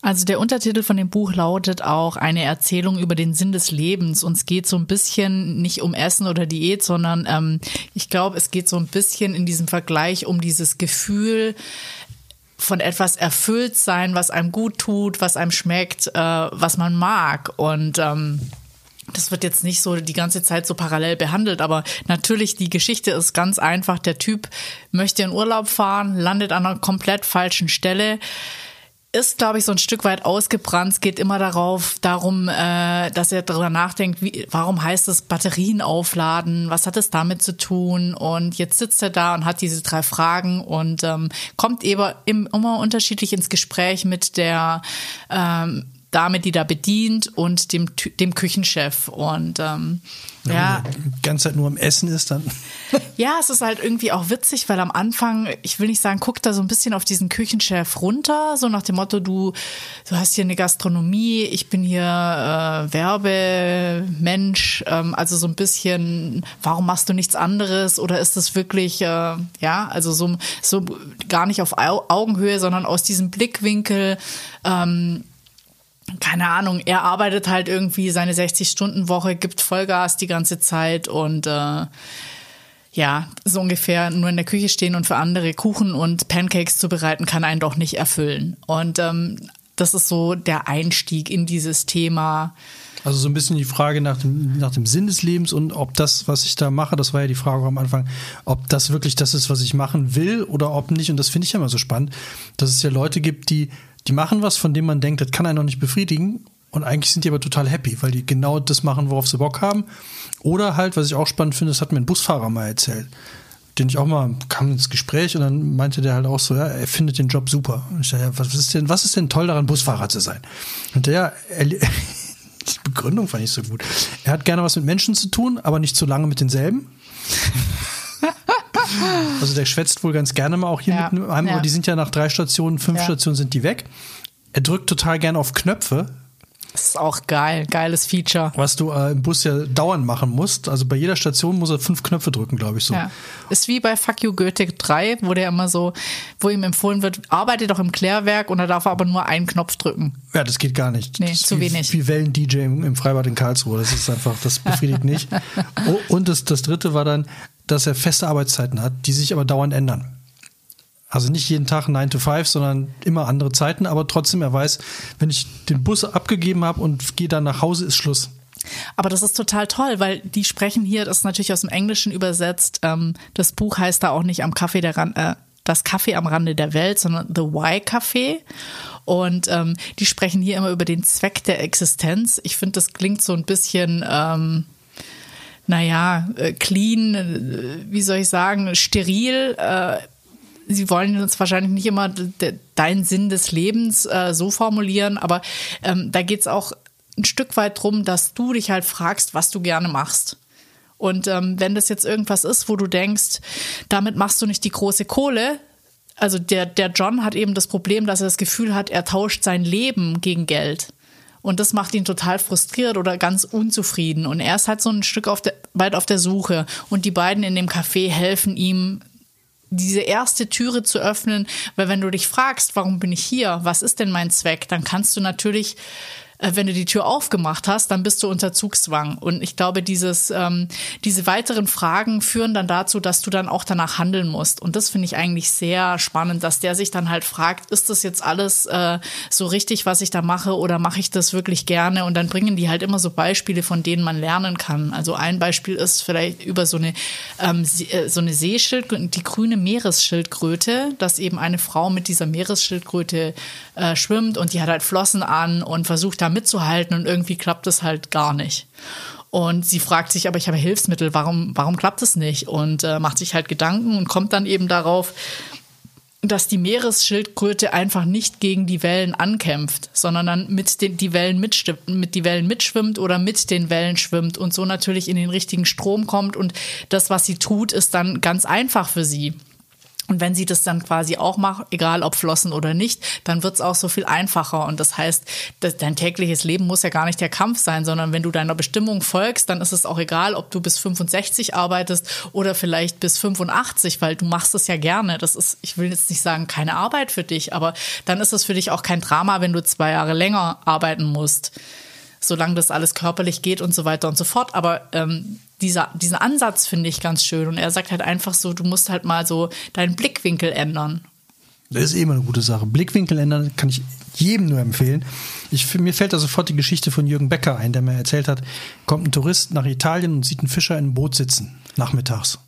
Also der Untertitel von dem Buch lautet auch eine Erzählung über den Sinn des Lebens. Und es geht so ein bisschen nicht um Essen oder Diät, sondern ähm, ich glaube, es geht so ein bisschen in diesem Vergleich um dieses Gefühl, von etwas erfüllt sein, was einem gut tut, was einem schmeckt, äh, was man mag. Und ähm, das wird jetzt nicht so die ganze Zeit so parallel behandelt, aber natürlich die Geschichte ist ganz einfach. Der Typ möchte in Urlaub fahren, landet an einer komplett falschen Stelle ist, glaube ich, so ein Stück weit ausgebrannt. Es geht immer darauf, darum, äh, dass er darüber nachdenkt, wie, warum heißt es Batterien aufladen? Was hat es damit zu tun? Und jetzt sitzt er da und hat diese drei Fragen und ähm, kommt eben immer unterschiedlich ins Gespräch mit der ähm, Dame, die da bedient und dem, dem Küchenchef. Und ähm, ja, ja. die ganze Zeit nur am Essen ist, dann. Ja, es ist halt irgendwie auch witzig, weil am Anfang, ich will nicht sagen, guckt da so ein bisschen auf diesen Küchenchef runter, so nach dem Motto, du, du hast hier eine Gastronomie, ich bin hier äh, Werbemensch, ähm, also so ein bisschen, warum machst du nichts anderes oder ist das wirklich, äh, ja, also so, so gar nicht auf Augenhöhe, sondern aus diesem Blickwinkel, ähm, keine Ahnung, er arbeitet halt irgendwie seine 60-Stunden-Woche, gibt Vollgas die ganze Zeit und äh, ja, so ungefähr nur in der Küche stehen und für andere Kuchen und Pancakes zu bereiten, kann einen doch nicht erfüllen. Und ähm, das ist so der Einstieg in dieses Thema. Also so ein bisschen die Frage nach dem, nach dem Sinn des Lebens und ob das, was ich da mache, das war ja die Frage am Anfang, ob das wirklich das ist, was ich machen will oder ob nicht. Und das finde ich ja immer so spannend, dass es ja Leute gibt, die die machen was, von dem man denkt, das kann einen noch nicht befriedigen. Und eigentlich sind die aber total happy, weil die genau das machen, worauf sie Bock haben. Oder halt, was ich auch spannend finde, das hat mir ein Busfahrer mal erzählt. Den ich auch mal kam ins Gespräch und dann meinte der halt auch so, ja, er findet den Job super. Und ich dachte, ja, was ist denn, was ist denn toll daran, Busfahrer zu sein? Und der, er, die Begründung fand ich so gut. Er hat gerne was mit Menschen zu tun, aber nicht zu lange mit denselben. Also der schwätzt wohl ganz gerne mal auch hier ja. mit einem, aber die sind ja nach drei Stationen, fünf. Stationen sind die weg. Er drückt total gerne auf Knöpfe. Das ist auch geil, geiles Feature. Was du äh, im Bus ja dauernd machen musst. Also bei jeder Station muss er fünf Knöpfe drücken, glaube ich so. Ja. Ist wie bei Fuck You Goethe 3, wo der immer so, wo ihm empfohlen wird, arbeite doch im Klärwerk und da darf er aber nur einen Knopf drücken. Ja, das geht gar nicht. Nee, zu wie, wenig. Wie Wellen-DJ im Freibad in Karlsruhe. Das ist einfach, das befriedigt nicht. Oh, und das, das dritte war dann, dass er feste Arbeitszeiten hat, die sich aber dauernd ändern. Also nicht jeden Tag 9 to 5, sondern immer andere Zeiten, aber trotzdem, er weiß, wenn ich den Bus abgegeben habe und gehe dann nach Hause, ist Schluss. Aber das ist total toll, weil die sprechen hier, das ist natürlich aus dem Englischen übersetzt. Ähm, das Buch heißt da auch nicht am Kaffee der Rand, äh, das Kaffee am Rande der Welt, sondern The Why Café. Und ähm, die sprechen hier immer über den Zweck der Existenz. Ich finde, das klingt so ein bisschen. Ähm, naja, äh, clean, äh, wie soll ich sagen, steril. Äh, sie wollen jetzt wahrscheinlich nicht immer deinen Sinn des Lebens so formulieren, aber ähm, da geht es auch ein Stück weit drum, dass du dich halt fragst, was du gerne machst. Und ähm, wenn das jetzt irgendwas ist, wo du denkst, damit machst du nicht die große Kohle, also der, der John hat eben das Problem, dass er das Gefühl hat, er tauscht sein Leben gegen Geld. Und das macht ihn total frustriert oder ganz unzufrieden. Und er ist halt so ein Stück auf der, weit auf der Suche. Und die beiden in dem Café helfen ihm, diese erste Türe zu öffnen. Weil wenn du dich fragst, warum bin ich hier? Was ist denn mein Zweck? Dann kannst du natürlich wenn du die Tür aufgemacht hast, dann bist du unter Zugzwang. Und ich glaube, dieses, ähm, diese weiteren Fragen führen dann dazu, dass du dann auch danach handeln musst. Und das finde ich eigentlich sehr spannend, dass der sich dann halt fragt, ist das jetzt alles äh, so richtig, was ich da mache, oder mache ich das wirklich gerne? Und dann bringen die halt immer so Beispiele, von denen man lernen kann. Also ein Beispiel ist vielleicht über so eine, ähm, äh, so eine Seeschildkröte, die grüne Meeresschildkröte, dass eben eine Frau mit dieser Meeresschildkröte äh, schwimmt und die hat halt Flossen an und versucht da mitzuhalten und irgendwie klappt es halt gar nicht. Und sie fragt sich, aber ich habe Hilfsmittel, warum, warum klappt es nicht? Und äh, macht sich halt Gedanken und kommt dann eben darauf, dass die Meeresschildkröte einfach nicht gegen die Wellen ankämpft, sondern dann mit den die Wellen mit die Wellen mitschwimmt oder mit den Wellen schwimmt und so natürlich in den richtigen Strom kommt und das, was sie tut, ist dann ganz einfach für sie. Und wenn sie das dann quasi auch macht, egal ob Flossen oder nicht, dann wird es auch so viel einfacher. Und das heißt, dein tägliches Leben muss ja gar nicht der Kampf sein, sondern wenn du deiner Bestimmung folgst, dann ist es auch egal, ob du bis 65 arbeitest oder vielleicht bis 85, weil du machst es ja gerne. Das ist, ich will jetzt nicht sagen, keine Arbeit für dich, aber dann ist es für dich auch kein Drama, wenn du zwei Jahre länger arbeiten musst solange das alles körperlich geht und so weiter und so fort. Aber ähm, dieser, diesen Ansatz finde ich ganz schön. Und er sagt halt einfach so, du musst halt mal so deinen Blickwinkel ändern. Das ist immer eine gute Sache. Blickwinkel ändern kann ich jedem nur empfehlen. Ich, mir fällt da sofort die Geschichte von Jürgen Becker ein, der mir erzählt hat, kommt ein Tourist nach Italien und sieht einen Fischer in einem Boot sitzen, nachmittags.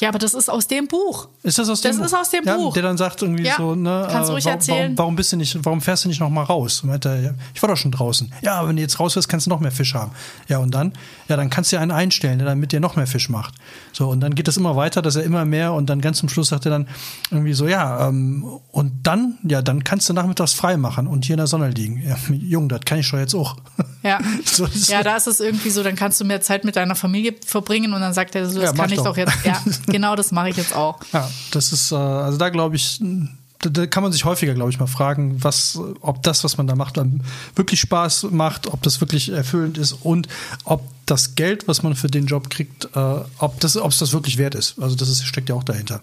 Ja, aber das ist aus dem Buch. Ist das aus dem Das Buch? ist aus dem ja, Buch. Der dann sagt irgendwie Ja, so, ne, kannst äh, ruhig warum, erzählen. Warum, bist du nicht, warum fährst du nicht noch mal raus? Und er, ich war doch schon draußen. Ja, wenn du jetzt raus wirst, kannst du noch mehr Fisch haben. Ja, und dann? Ja, dann kannst du ja einen einstellen, der dann mit dir noch mehr Fisch macht. So, und dann geht das immer weiter, dass er immer mehr und dann ganz zum Schluss sagt er dann irgendwie so, ja, ähm, und dann, ja, dann kannst du nachmittags frei machen und hier in der Sonne liegen. Ja, Jung, das kann ich doch jetzt auch. Ja. So ja, da ist es irgendwie so, dann kannst du mehr Zeit mit deiner Familie verbringen und dann sagt er so, das Ja, kann ich doch. doch jetzt. Ja, genau das mache ich jetzt auch. Ja, das ist, äh, also da glaube ich, da, kann man sich häufiger, glaube ich, mal fragen, was, ob das, was man da macht, dann wirklich Spaß macht, ob das wirklich erfüllend ist und ob das Geld, was man für den Job kriegt, äh, ob das, ob es das wirklich wert ist. Also das ist, steckt ja auch dahinter.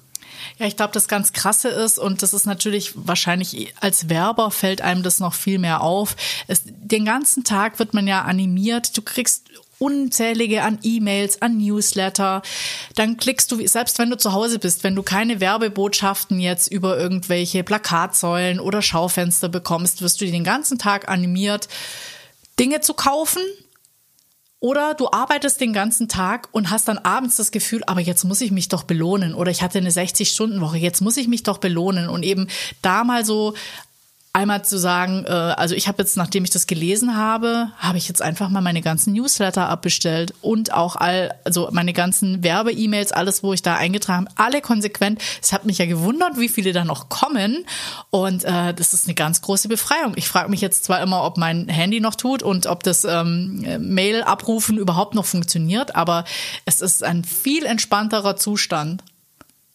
Ja, ich glaube, das ganz krasse ist, und das ist natürlich wahrscheinlich als Werber fällt einem das noch viel mehr auf. Es, den ganzen Tag wird man ja animiert. Du kriegst unzählige an E-Mails, an Newsletter. Dann klickst du, selbst wenn du zu Hause bist, wenn du keine Werbebotschaften jetzt über irgendwelche Plakatsäulen oder Schaufenster bekommst, wirst du den ganzen Tag animiert, Dinge zu kaufen oder du arbeitest den ganzen Tag und hast dann abends das Gefühl, aber jetzt muss ich mich doch belohnen. Oder ich hatte eine 60-Stunden-Woche, jetzt muss ich mich doch belohnen. Und eben da mal so einmal zu sagen, äh, also ich habe jetzt, nachdem ich das gelesen habe, habe ich jetzt einfach mal meine ganzen Newsletter abbestellt und auch all, also meine ganzen Werbe-E-Mails, alles, wo ich da eingetragen habe, alle konsequent. Es hat mich ja gewundert, wie viele da noch kommen. Und äh, das ist eine ganz große Befreiung. Ich frage mich jetzt zwar immer, ob mein Handy noch tut und ob das ähm, Mail-Abrufen überhaupt noch funktioniert, aber es ist ein viel entspannterer Zustand.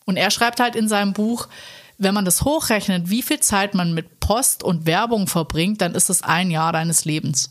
Und er schreibt halt in seinem Buch, wenn man das hochrechnet, wie viel Zeit man mit Post und Werbung verbringt, dann ist es ein Jahr deines Lebens.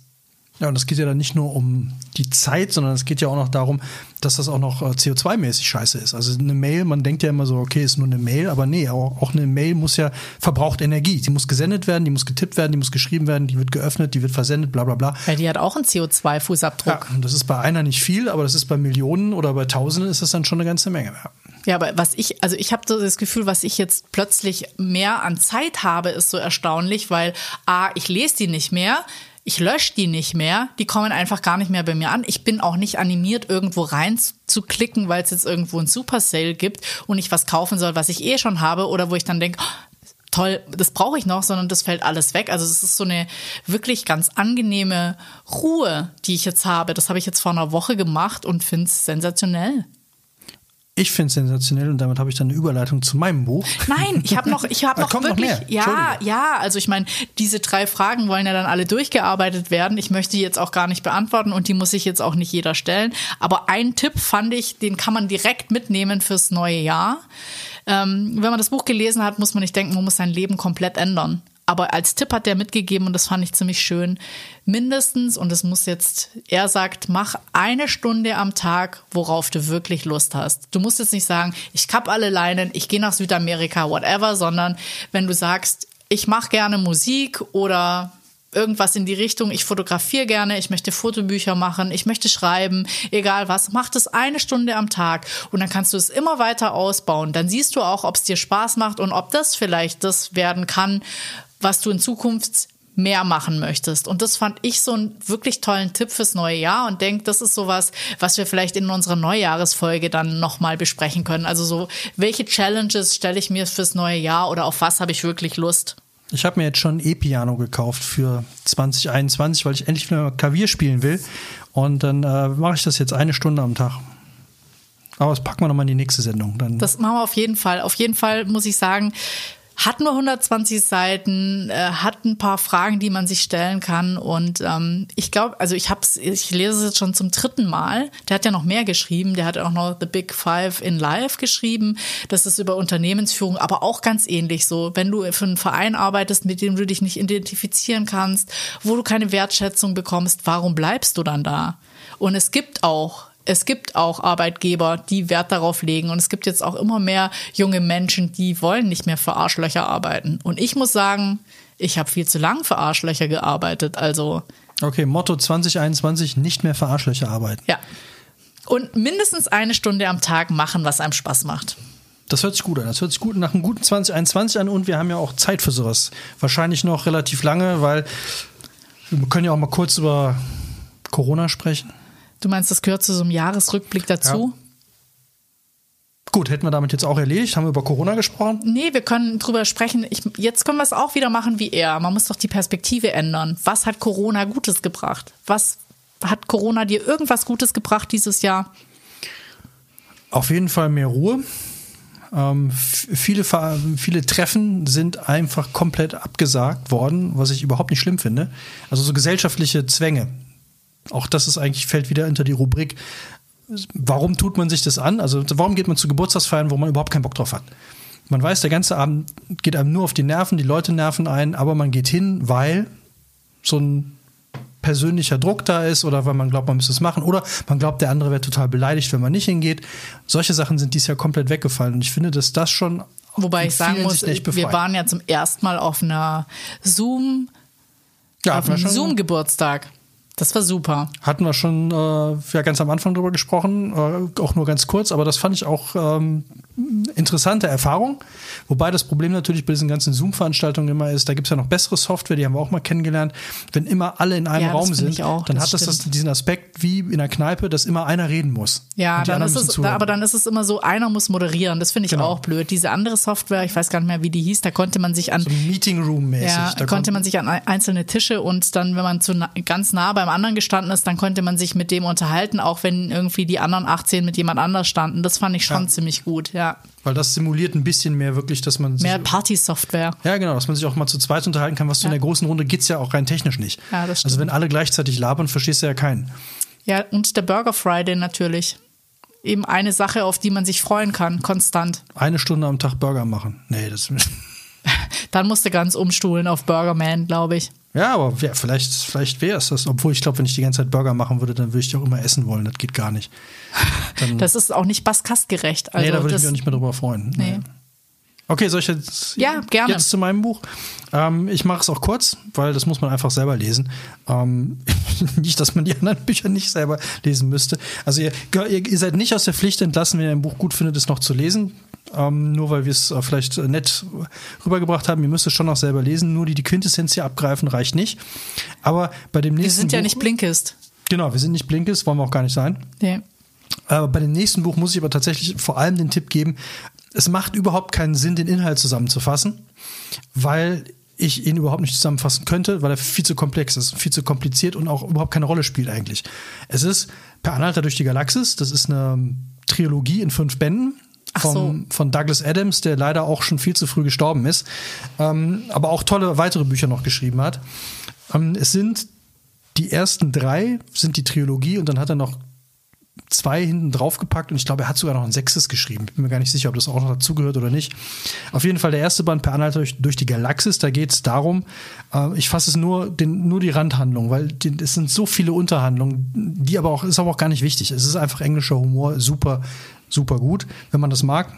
Ja, und es geht ja dann nicht nur um die Zeit, sondern es geht ja auch noch darum, dass das auch noch äh, CO2-mäßig scheiße ist. Also eine Mail, man denkt ja immer so, okay, ist nur eine Mail, aber nee, auch, eine Mail muss ja, verbraucht Energie. Die muss gesendet werden, die muss getippt werden, die muss geschrieben werden, die wird geöffnet, die wird versendet, bla bla bla. Weil die hat auch einen CO2-Fußabdruck. Ja, und das ist bei einer nicht viel, aber das ist bei Millionen oder bei Tausenden ist das dann schon eine ganze Menge. Ja. Ja, aber was ich, also ich habe so das Gefühl, was ich jetzt plötzlich mehr an Zeit habe, ist so erstaunlich, weil A, ich lese die nicht mehr, ich lösche die nicht mehr, die kommen einfach gar nicht mehr bei mir an. Ich bin auch nicht animiert, irgendwo rein zu klicken, weil es jetzt irgendwo ein Super Sale gibt und ich was kaufen soll, was ich eh schon habe oder wo ich dann denke, toll, das brauche ich noch, sondern das fällt alles weg. Also es ist so eine wirklich ganz angenehme Ruhe, die ich jetzt habe. Das habe ich jetzt vor einer Woche gemacht und finde es sensationell. Ich finde es sensationell und damit habe ich dann eine Überleitung zu meinem Buch. Nein, ich habe noch, ich habe noch noch wirklich, mehr. ja, ja. Also ich meine, diese drei Fragen wollen ja dann alle durchgearbeitet werden. Ich möchte die jetzt auch gar nicht beantworten und die muss sich jetzt auch nicht jeder stellen. Aber ein Tipp fand ich, den kann man direkt mitnehmen fürs neue Jahr. Ähm, wenn man das Buch gelesen hat, muss man nicht denken, man muss sein Leben komplett ändern. Aber als Tipp hat der mitgegeben und das fand ich ziemlich schön. Mindestens, und das muss jetzt, er sagt, mach eine Stunde am Tag, worauf du wirklich Lust hast. Du musst jetzt nicht sagen, ich kapp alle Leinen, ich gehe nach Südamerika, whatever, sondern wenn du sagst, ich mache gerne Musik oder irgendwas in die Richtung, ich fotografiere gerne, ich möchte Fotobücher machen, ich möchte schreiben, egal was, mach das eine Stunde am Tag und dann kannst du es immer weiter ausbauen. Dann siehst du auch, ob es dir Spaß macht und ob das vielleicht das werden kann, was du in Zukunft mehr machen möchtest. Und das fand ich so einen wirklich tollen Tipp fürs neue Jahr und denke, das ist sowas, was wir vielleicht in unserer Neujahresfolge dann nochmal besprechen können. Also so, welche Challenges stelle ich mir fürs neue Jahr oder auf was habe ich wirklich Lust? Ich habe mir jetzt schon ein E-Piano gekauft für 2021, weil ich endlich wieder Klavier spielen will. Und dann äh, mache ich das jetzt eine Stunde am Tag. Aber das packen wir nochmal in die nächste Sendung. Dann Das machen wir auf jeden Fall. Auf jeden Fall muss ich sagen, hat nur 120 Seiten, äh, hat ein paar Fragen, die man sich stellen kann. Und ähm, ich glaube, also ich hab's, ich lese es jetzt schon zum dritten Mal. Der hat ja noch mehr geschrieben. Der hat auch noch The Big Five in Life geschrieben. Das ist über Unternehmensführung, aber auch ganz ähnlich so. Wenn du für einen Verein arbeitest, mit dem du dich nicht identifizieren kannst, wo du keine Wertschätzung bekommst, warum bleibst du dann da? Und es gibt auch es gibt auch Arbeitgeber, die Wert darauf legen. Und es gibt jetzt auch immer mehr junge Menschen, die wollen nicht mehr für Arschlöcher arbeiten. Und ich muss sagen, ich habe viel zu lang für Arschlöcher gearbeitet. Also Okay, Motto 2021, nicht mehr für Arschlöcher arbeiten. ja. Und mindestens eine Stunde am Tag machen, was einem Spaß macht. Das hört sich gut an. Das hört sich gut nach einem guten 2021 an und wir haben ja auch Zeit für sowas. Wahrscheinlich noch relativ lange, weil wir können ja auch mal kurz über Corona sprechen. Du meinst, das gehört zu so einem Jahresrückblick dazu? Gut, hätten wir damit jetzt auch erledigt. Haben wir über Corona gesprochen? Nee, wir können drüber sprechen. Ich, jetzt können wir es auch wieder machen wie er. Man muss doch die Perspektive ändern. Was hat Corona Gutes gebracht? Was hat Corona dir irgendwas Gutes gebracht dieses Jahr? Auf jeden Fall mehr Ruhe. Ähm, viele, viele Treffen sind einfach komplett abgesagt worden, was ich überhaupt nicht schlimm finde. Also so gesellschaftliche Zwänge. Auch das ist eigentlich, fällt wieder unter die Rubrik, warum tut man sich das an? Also warum geht man zu Geburtstagsfeiern, wo man überhaupt keinen Bock drauf hat? Man weiß, der ganze Abend geht einem nur auf die Nerven, die Leute nerven ein, aber man geht hin, weil so ein persönlicher Druck da ist oder weil man glaubt, man müsste es machen oder man glaubt, der andere wäre total beleidigt, wenn man nicht hingeht. Solche Sachen sind dies Jahr komplett weggefallen und ich finde, dass das schon Wobei ich sagen muss, wir waren ja zum ersten Mal auf einer Zoom, ja, auf einem Zoom-Geburtstag. Das war super. Hatten wir schon äh, ja, ganz am Anfang drüber gesprochen, äh, auch nur ganz kurz, aber das fand ich auch ähm, interessante Erfahrung. Wobei das Problem natürlich bei diesen ganzen Zoom-Veranstaltungen immer ist, da gibt es ja noch bessere Software, die haben wir auch mal kennengelernt. Wenn immer alle in einem ja, Raum sind, auch, dann hat das, das, diesen Aspekt wie in der Kneipe, dass immer einer reden muss. Ja, dann ist es, aber dann ist es immer so, einer muss moderieren. Das finde ich genau. auch blöd. Diese andere Software, ich weiß gar nicht mehr, wie die hieß, da konnte man sich an. So Meeting Room-mäßig. Ja, da konnte man sich an einzelne Tische und dann, wenn man zu ganz nah beim anderen gestanden ist, dann konnte man sich mit dem unterhalten, auch wenn irgendwie die anderen 18 mit jemand anders standen. Das fand ich schon ja. ziemlich gut, ja. Weil das simuliert ein bisschen mehr wirklich, dass man mehr Party-Software. Ja, genau, dass man sich auch mal zu zweit unterhalten kann, was ja. du in der großen Runde geht's ja auch rein technisch nicht. Ja, das stimmt. Also wenn alle gleichzeitig labern, verstehst du ja keinen. Ja, und der Burger Friday natürlich. Eben eine Sache, auf die man sich freuen kann, konstant. Eine Stunde am Tag Burger machen. Nee, das. Dann musst du ganz umstuhlen auf Burgerman, glaube ich. Ja, aber ja, vielleicht, vielleicht wäre es das. Obwohl ich glaube, wenn ich die ganze Zeit Burger machen würde, dann würde ich auch immer essen wollen. Das geht gar nicht. Dann, das ist auch nicht basskastgerecht. Also nee, da würde ich mich auch nicht mehr drüber freuen. Nee. nee. Okay, soll ich jetzt, ja, gerne. jetzt zu meinem Buch? Ähm, ich mache es auch kurz, weil das muss man einfach selber lesen. Ähm, nicht, dass man die anderen Bücher nicht selber lesen müsste. Also ihr, ihr, seid nicht aus der Pflicht entlassen, wenn ihr ein Buch gut findet, es noch zu lesen. Ähm, nur weil wir es äh, vielleicht nett rübergebracht haben. Ihr müsst es schon noch selber lesen. Nur die, die Quintessenz hier abgreifen reicht nicht. Aber bei dem nächsten Wir sind Buch, ja nicht Blinkist. Genau, wir sind nicht Blinkist, wollen wir auch gar nicht sein. Nee. Aber bei dem nächsten Buch muss ich aber tatsächlich vor allem den Tipp geben, es macht überhaupt keinen Sinn, den Inhalt zusammenzufassen, weil ich ihn überhaupt nicht zusammenfassen könnte, weil er viel zu komplex ist, viel zu kompliziert und auch überhaupt keine Rolle spielt eigentlich. Es ist Per Anhalter durch die Galaxis, das ist eine Trilogie in fünf Bänden. Vom, so. Von Douglas Adams, der leider auch schon viel zu früh gestorben ist, ähm, aber auch tolle weitere Bücher noch geschrieben hat. Ähm, es sind die ersten drei, sind die Trilogie und dann hat er noch zwei hinten draufgepackt und ich glaube, er hat sogar noch ein sechstes geschrieben. Bin mir gar nicht sicher, ob das auch noch dazugehört oder nicht. Auf jeden Fall der erste Band per Anhalter durch, durch die Galaxis. Da geht es darum, äh, ich fasse es nur, den, nur die Randhandlung, weil die, es sind so viele Unterhandlungen, die aber auch, ist aber auch gar nicht wichtig. Es ist einfach englischer Humor, super, super gut, wenn man das mag.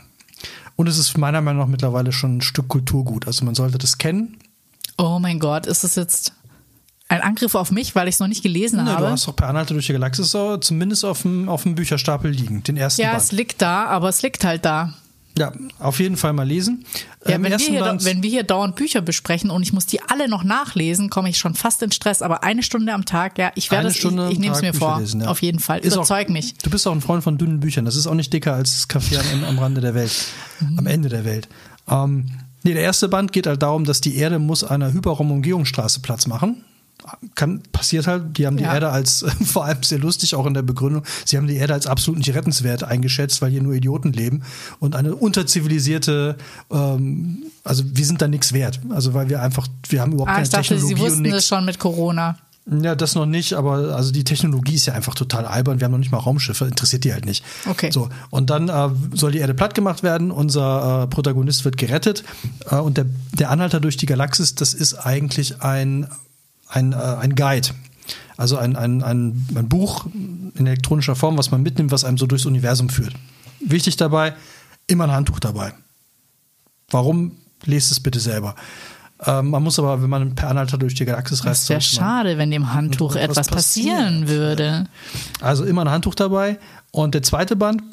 Und es ist meiner Meinung nach mittlerweile schon ein Stück Kulturgut. Also man sollte das kennen. Oh mein Gott, ist es jetzt ein Angriff auf mich, weil ich es noch nicht gelesen nee, habe. Du hast doch per Anhalter durch die Galaxis so zumindest auf dem, auf dem Bücherstapel liegen, den ersten Ja, Band. es liegt da, aber es liegt halt da. Ja, auf jeden Fall mal lesen. Ja, wenn, wir hier, wenn wir hier dauernd Bücher besprechen und ich muss die alle noch nachlesen, komme ich schon fast in Stress. Aber eine Stunde am Tag, ja, ich werde es, ich, ich nehme es mir Bücher vor. Lesen, ja. Auf jeden Fall. Ist Überzeug auch, mich. Du bist auch ein Freund von dünnen Büchern. Das ist auch nicht dicker als das Kaffee am, am Rande der Welt, mhm. am Ende der Welt. Ähm, nee, der erste Band geht halt darum, dass die Erde muss einer Hyperraum-Umgehungsstraße Platz machen kann, passiert halt, die haben die ja. Erde als, vor allem sehr lustig auch in der Begründung, sie haben die Erde als absolut nicht rettenswert eingeschätzt, weil hier nur Idioten leben und eine unterzivilisierte, ähm, also wir sind da nichts wert. Also weil wir einfach, wir haben überhaupt ah, keine ich dachte, Technologie. Sie wussten das schon mit Corona. Ja, das noch nicht, aber also die Technologie ist ja einfach total albern. Wir haben noch nicht mal Raumschiffe, interessiert die halt nicht. Okay. So und dann äh, soll die Erde platt gemacht werden. Unser äh, Protagonist wird gerettet äh, und der der Anhalter durch die Galaxis, das ist eigentlich ein ein, äh, ein Guide. Also ein, ein, ein, ein Buch in elektronischer Form, was man mitnimmt, was einem so durchs Universum führt. Wichtig dabei, immer ein Handtuch dabei. Warum? Lest es bitte selber. Ähm, man muss aber, wenn man per Anhalter durch die Galaxis reist. Es wäre schade, wenn dem Handtuch etwas passieren würde. Also immer ein Handtuch dabei. Und der zweite Band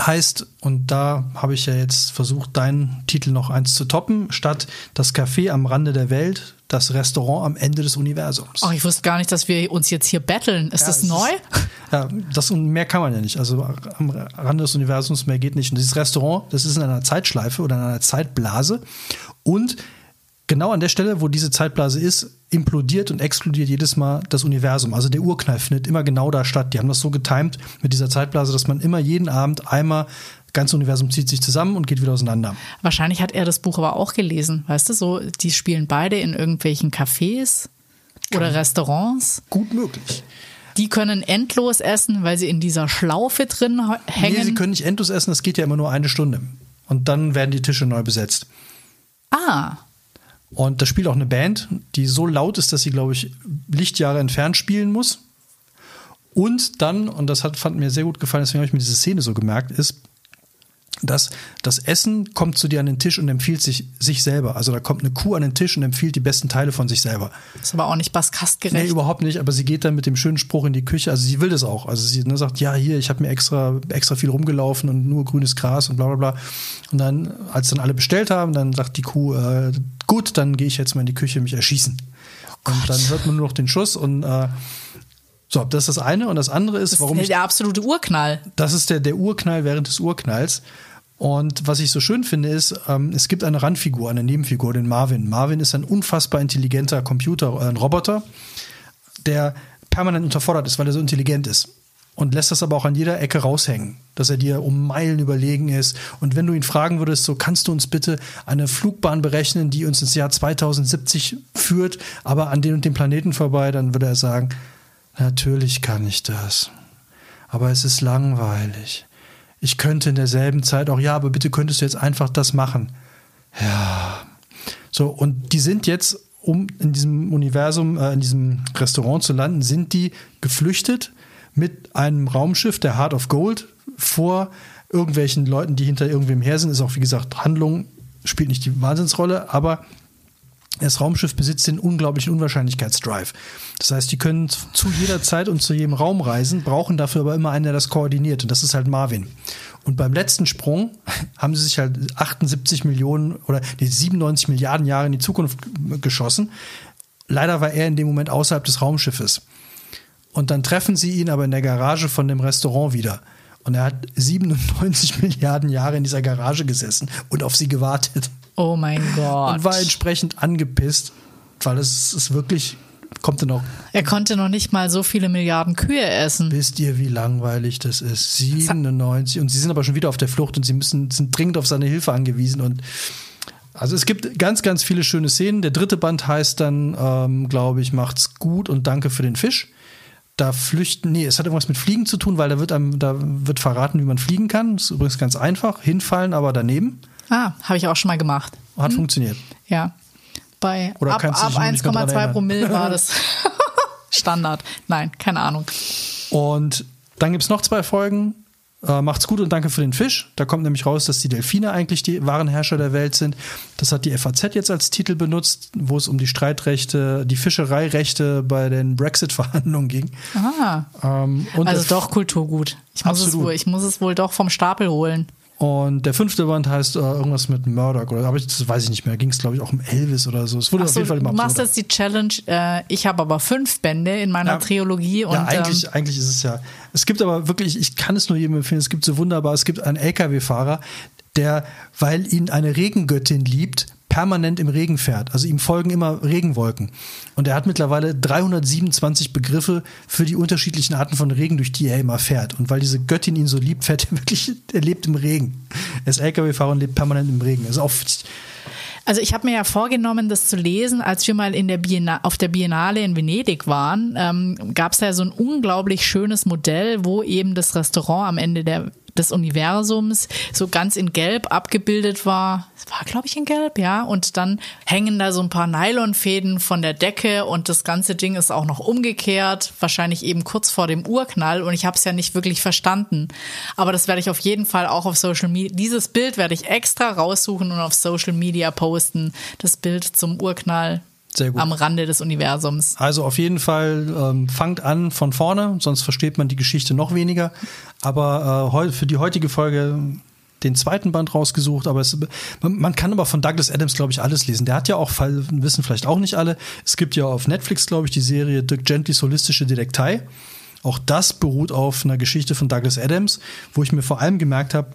heißt, und da habe ich ja jetzt versucht, deinen Titel noch eins zu toppen, statt das Café am Rande der Welt, das Restaurant am Ende des Universums. Oh, ich wusste gar nicht, dass wir uns jetzt hier betteln. Ist ja, das neu? Ist, ja, das und mehr kann man ja nicht. Also am Rande des Universums mehr geht nicht. Und dieses Restaurant, das ist in einer Zeitschleife oder in einer Zeitblase. Und genau an der Stelle, wo diese Zeitblase ist, implodiert und explodiert jedes Mal das Universum. Also der Urknall findet immer genau da statt. Die haben das so getimt mit dieser Zeitblase, dass man immer jeden Abend einmal das ganze Universum zieht sich zusammen und geht wieder auseinander. Wahrscheinlich hat er das Buch aber auch gelesen, weißt du, so, die spielen beide in irgendwelchen Cafés oder Restaurants. Gut möglich. Die können endlos essen, weil sie in dieser Schlaufe drin hängen. Nee, sie können nicht endlos essen, das geht ja immer nur eine Stunde. Und dann werden die Tische neu besetzt. Ah. Und da spielt auch eine Band, die so laut ist, dass sie, glaube ich, Lichtjahre entfernt spielen muss. Und dann, und das hat, fand mir sehr gut gefallen, deswegen habe ich mir diese Szene so gemerkt, ist, dass das Essen kommt zu dir an den Tisch und empfiehlt sich sich selber. Also da kommt eine Kuh an den Tisch und empfiehlt die besten Teile von sich selber. ist aber auch nicht baskastgerecht. Nee, überhaupt nicht, aber sie geht dann mit dem schönen Spruch in die Küche. Also sie will das auch. Also sie ne, sagt, ja, hier, ich habe mir extra, extra viel rumgelaufen und nur grünes Gras und bla bla bla. Und dann, als dann alle bestellt haben, dann sagt die Kuh, äh, gut, dann gehe ich jetzt mal in die Küche mich erschießen. Oh und dann hört man nur noch den Schuss und äh, so, das ist das eine. Und das andere ist, das warum. Das ist der absolute Urknall. Das ist der, der Urknall während des Urknalls. Und was ich so schön finde, ist, ähm, es gibt eine Randfigur, eine Nebenfigur, den Marvin. Marvin ist ein unfassbar intelligenter Computer, äh, ein Roboter, der permanent unterfordert ist, weil er so intelligent ist. Und lässt das aber auch an jeder Ecke raushängen, dass er dir um Meilen überlegen ist. Und wenn du ihn fragen würdest, so kannst du uns bitte eine Flugbahn berechnen, die uns ins Jahr 2070 führt, aber an den und dem Planeten vorbei, dann würde er sagen, natürlich kann ich das. Aber es ist langweilig ich könnte in derselben Zeit auch, ja, aber bitte könntest du jetzt einfach das machen. Ja. So, und die sind jetzt, um in diesem Universum, äh, in diesem Restaurant zu landen, sind die geflüchtet mit einem Raumschiff, der Heart of Gold, vor irgendwelchen Leuten, die hinter irgendwem her sind. Ist auch, wie gesagt, Handlung spielt nicht die Wahnsinnsrolle, aber das Raumschiff besitzt den unglaublichen Unwahrscheinlichkeitsdrive. Das heißt, die können zu jeder Zeit und zu jedem Raum reisen, brauchen dafür aber immer einen, der das koordiniert. Und das ist halt Marvin. Und beim letzten Sprung haben sie sich halt 78 Millionen oder nee, 97 Milliarden Jahre in die Zukunft geschossen. Leider war er in dem Moment außerhalb des Raumschiffes. Und dann treffen sie ihn aber in der Garage von dem Restaurant wieder. Und er hat 97 Milliarden Jahre in dieser Garage gesessen und auf sie gewartet. Oh mein Gott. Und war entsprechend angepisst, weil es ist wirklich kommt er noch. Er konnte noch nicht mal so viele Milliarden Kühe essen. Wisst ihr, wie langweilig das ist? 97 und sie sind aber schon wieder auf der Flucht und sie müssen sind dringend auf seine Hilfe angewiesen und also es gibt ganz, ganz viele schöne Szenen. Der dritte Band heißt dann, ähm, glaube ich, macht's gut und danke für den Fisch. Da flüchten, nee, es hat irgendwas mit Fliegen zu tun, weil da wird einem, da wird verraten, wie man fliegen kann. Das ist übrigens ganz einfach. Hinfallen, aber daneben. Ah, habe ich auch schon mal gemacht. Hat hm. funktioniert. Ja. Bei Oder ab, ab 1,2 Promille war das Standard. Nein, keine Ahnung. Und dann gibt es noch zwei Folgen. Äh, macht's gut und danke für den Fisch. Da kommt nämlich raus, dass die Delfine eigentlich die wahren Herrscher der Welt sind. Das hat die FAZ jetzt als Titel benutzt, wo es um die Streitrechte, die Fischereirechte bei den Brexit-Verhandlungen ging. Ah. Ähm, also doch Kulturgut. Ich muss, es wohl, ich muss es wohl doch vom Stapel holen. Und der fünfte Band heißt äh, irgendwas mit Murdoch oder aber ich, das weiß ich nicht mehr. Ging es glaube ich auch um Elvis oder so. Es wurde Ach auf jeden Fall immer Du machst jetzt die Challenge. Äh, ich habe aber fünf Bände in meiner ja, Trilogie. Und, ja, eigentlich, ähm, eigentlich ist es ja. Es gibt aber wirklich, ich kann es nur jedem empfehlen. Es gibt so wunderbar. Es gibt einen LKW-Fahrer, der, weil ihn eine Regengöttin liebt, permanent im Regen fährt. Also ihm folgen immer Regenwolken. Und er hat mittlerweile 327 Begriffe für die unterschiedlichen Arten von Regen, durch die er immer fährt. Und weil diese Göttin ihn so liebt, fährt er wirklich, er lebt im Regen. Er ist LKW-Fahrer und lebt permanent im Regen. Also oft. Also ich habe mir ja vorgenommen, das zu lesen, als wir mal in der auf der Biennale in Venedig waren, ähm, gab es ja so ein unglaublich schönes Modell, wo eben das Restaurant am Ende der des Universums so ganz in Gelb abgebildet war. Es war, glaube ich, in Gelb, ja. Und dann hängen da so ein paar Nylonfäden von der Decke und das ganze Ding ist auch noch umgekehrt, wahrscheinlich eben kurz vor dem Urknall. Und ich habe es ja nicht wirklich verstanden. Aber das werde ich auf jeden Fall auch auf Social Media. Dieses Bild werde ich extra raussuchen und auf Social Media posten. Das Bild zum Urknall Sehr gut. am Rande des Universums. Also auf jeden Fall ähm, fangt an von vorne, sonst versteht man die Geschichte noch weniger. Aber äh, für die heutige Folge den zweiten Band rausgesucht, aber es, man, kann aber von Douglas Adams, glaube ich, alles lesen. Der hat ja auch, wissen vielleicht auch nicht alle, es gibt ja auf Netflix, glaube ich, die Serie Dirk Gentlys Holistische Detektei. Auch das beruht auf einer Geschichte von Douglas Adams, wo ich mir vor allem gemerkt habe,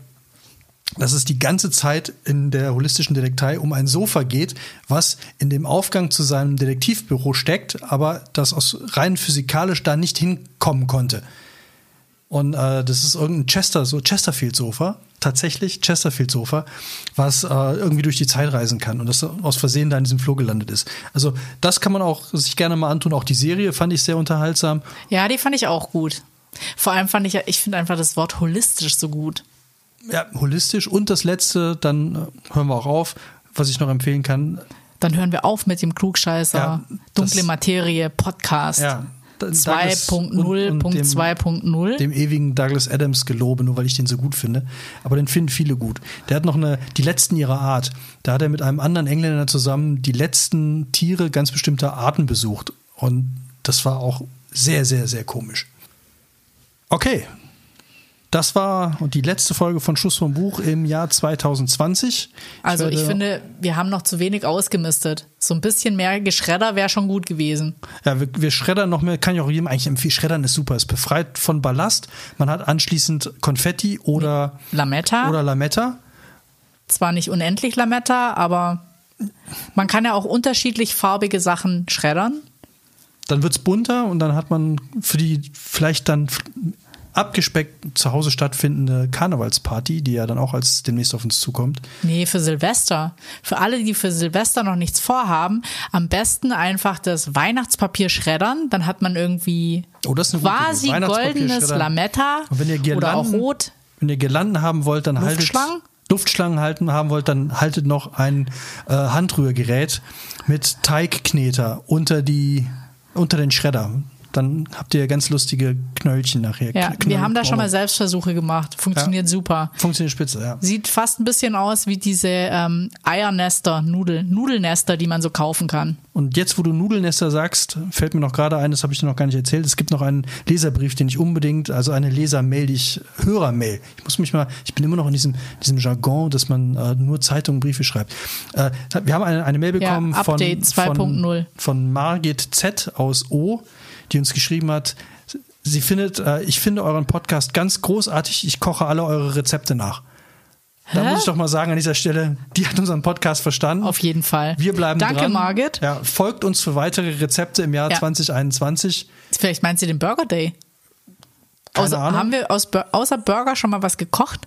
dass es die ganze Zeit in der holistischen Detektei um ein Sofa geht, was in dem Aufgang zu seinem Detektivbüro steckt, aber das aus rein physikalisch da nicht hinkommen konnte. Und äh, das ist irgendein Chester, so Chesterfield-Sofa, tatsächlich Chesterfield-Sofa, was äh, irgendwie durch die Zeit reisen kann und das aus Versehen da in diesem Floh gelandet ist. Also das kann man auch sich gerne mal antun. Auch die Serie fand ich sehr unterhaltsam. Ja, die fand ich auch gut. Vor allem fand ich ich finde einfach das Wort holistisch so gut. Ja, holistisch. Und das letzte, dann äh, hören wir auch auf, was ich noch empfehlen kann, Dann hören wir auf mit dem Klugscheißer, Ja, Dunkle das- Materie, Podcast. Ja, da- Douglas und- und dem- 2.0.2.0. dem ewigen Douglas Adams gelobe, nur weil ich den so gut finde. Aber den finden viele gut. Der hat noch eine, die letzten ihrer Art. Da hat er mit einem anderen Engländer zusammen die letzten Tiere ganz bestimmter Arten besucht. Und das war auch sehr, sehr, sehr komisch. Okay. Das war die letzte Folge von Schuss vom Buch im Jahr 2020. Also ich finde, wir haben noch zu wenig ausgemistet. So ein bisschen mehr Geschredder wäre schon gut gewesen. Ja, wir, wir schreddern noch mehr, kann ich auch jedem eigentlich empfehlen. Schreddern ist super, ist befreit von Ballast. Man hat anschließend Konfetti oder, Lametta, oder Lametta. zwar nicht unendlich Lametta, aber man kann ja auch unterschiedlich farbige Sachen schreddern. Dann wird's bunter und dann hat man für die vielleicht dann abgespeckt zu Hause stattfindende Karnevalsparty, die ja dann auch als demnächst auf uns zukommt. Nee, für Silvester. Für alle, die für Silvester noch nichts vorhaben, am besten einfach das Weihnachtspapier schreddern. Dann hat man irgendwie Oh, quasi goldenes. Lametta Und wenn ihr oder auch Girlanden, rot. wenn ihr Girlanden haben wollt, dann haltet Luftschlangen halten haben wollt, dann haltet noch ein äh, Handrührgerät mit Teigkneter unter die unter den Schredder. Dann habt ihr ganz lustige Knöllchen nachher. Ja, Kn- wir haben da schon mal Knöll- Selbstversuche gemacht. Funktioniert super. Funktioniert spitze, ja. Sieht fast ein bisschen aus wie diese ähm, Eiernester, Nudel, Nudelnester, die man so kaufen kann. Und jetzt, wo du Nudelnester sagst, fällt mir noch gerade ein, das habe ich dir noch gar nicht erzählt. Es gibt noch einen Leserbrief, den ich unbedingt, also eine Lesermail, die ich Hörermail. Ich muss mich mal, ich bin immer noch in diesem, diesem Jargon, dass man äh, nur Zeitungen, Briefe schreibt. Äh, wir haben eine, eine Mail Ja, bekommen von, Update von, 2.0. von Margit Z aus O, die uns geschrieben hat, sie findet, äh, ich finde euren Podcast ganz großartig, ich koche alle eure Rezepte nach. Da Hä? muss ich doch mal sagen an dieser Stelle, die hat unseren Podcast verstanden. Auf jeden Fall. Wir bleiben Danke, dran. Margit. Ja, folgt uns für weitere Rezepte im Jahr Ja. 2021. Vielleicht meint sie den Burger Day. Außer, haben wir aus, außer Burger schon mal was gekocht?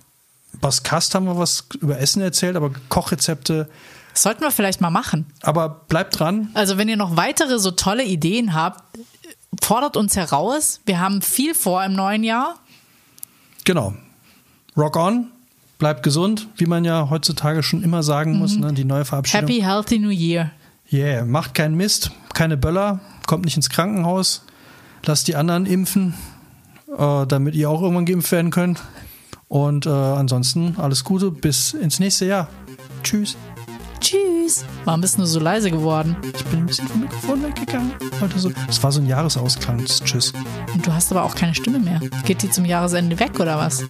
Baskast haben wir was über Essen erzählt, aber Kochrezepte. Das sollten wir vielleicht mal machen. Aber bleibt dran. Also wenn ihr noch weitere so tolle Ideen habt, fordert uns heraus. Wir haben viel vor im neuen Jahr. Genau. Rock on. Bleibt gesund, wie man ja heutzutage schon immer sagen muss. Ne? Die neue Verabschiedung. Mhm. Happy Healthy New Year. Yeah, macht keinen Mist, keine Böller, kommt nicht ins Krankenhaus, lasst die anderen impfen, äh, damit ihr auch irgendwann geimpft werden könnt. Und äh, ansonsten alles Gute, bis ins nächste Jahr. Tschüss. Tschüss. Warum bist du nur so leise geworden? Ich bin ein bisschen vom Mikrofon weggegangen. Heute so. Das war so ein Jahresausklang. Tschüss. Und du hast aber auch keine Stimme mehr. Geht die zum Jahresende weg oder was?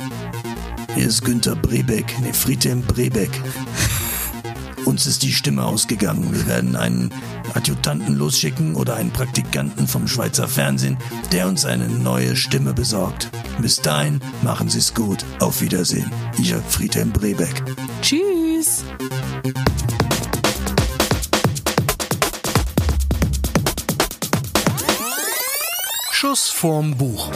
Hier ist Günther Brebeck, ne Friedhelm Brebeck. Uns ist die Stimme ausgegangen. Wir werden einen Adjutanten losschicken oder einen Praktikanten vom Schweizer Fernsehen, der uns eine neue Stimme besorgt. Bis dahin machen Sie's gut. Auf Wiedersehen. Ihr Friedhelm Brebeck. Tschüss. Schuss vorm Buch.